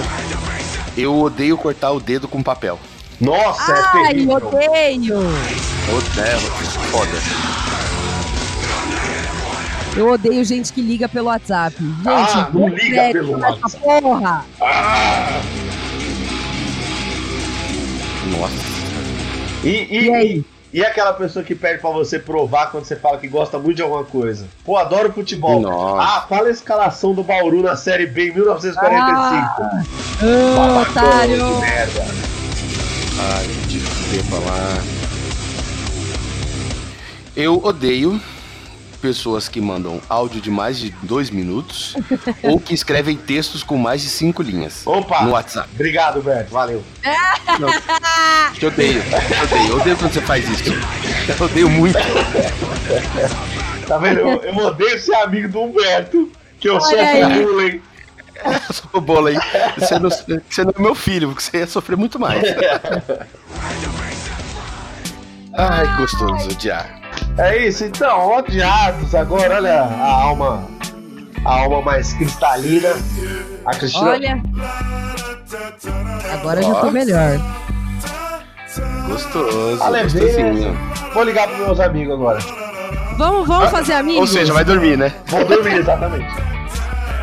Eu odeio cortar o dedo com papel. Nossa, é Ai, terrível. odeio! Odeio, foda. Eu odeio gente que liga pelo WhatsApp. Gente, Ah, não liga sério pelo WhatsApp. porra. Nossa. E, e, E aí? e aquela pessoa que pede pra você provar quando você fala que gosta muito de alguma coisa? Pô, adoro futebol. Nossa. Ah, fala a escalação do Bauru na Série B em 1945. Ah, Babacão otário. de merda. Ai, de fuder pra lá. Eu odeio pessoas que mandam áudio de mais de dois minutos ou que escrevem textos com mais de cinco linhas Opa! no WhatsApp. Obrigado, Beto. Valeu. Eu odeio, eu odeio, eu odeio quando você faz isso. Eu odeio muito. Tá vendo? Eu, eu odeio ser amigo do Humberto, que eu aí. bullying. Eu sou bola aí. Você não, você não é meu filho, porque você ia sofrer muito mais. Ai, gostoso odiar. É isso, então, odiados. Agora, olha a alma, a alma mais cristalina. A Cristina. Olha. Agora já tô melhor. Gostoso, A leveza. gostosinho. Vou ligar pros meus amigos agora. Vamos, vamos fazer amigos? Ou seja, vai dormir, né? Vou dormir, exatamente.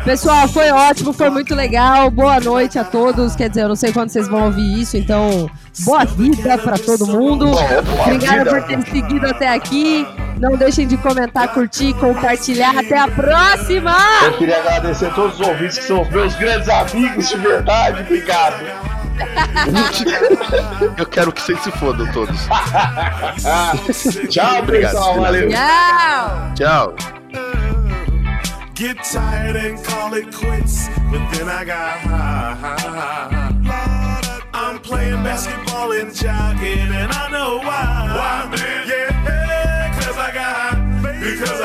Pessoal, foi ótimo, foi muito legal. Boa noite a todos. Quer dizer, eu não sei quando vocês vão ouvir isso, então boa vida pra todo mundo. Boa Obrigada por terem seguido até aqui. Não deixem de comentar, curtir, compartilhar. Até a próxima! Eu queria agradecer a todos os ouvintes que são os meus grandes amigos de verdade. Obrigado. Eu quero que vocês se fodam todos. Tchau, Obrigado. pessoal. Valeu. Tchau! Tchau. Get tired and call it quits, but then I got high. I'm playing basketball and jogging, and I know why. Why, man? Yeah, cause I got high. Because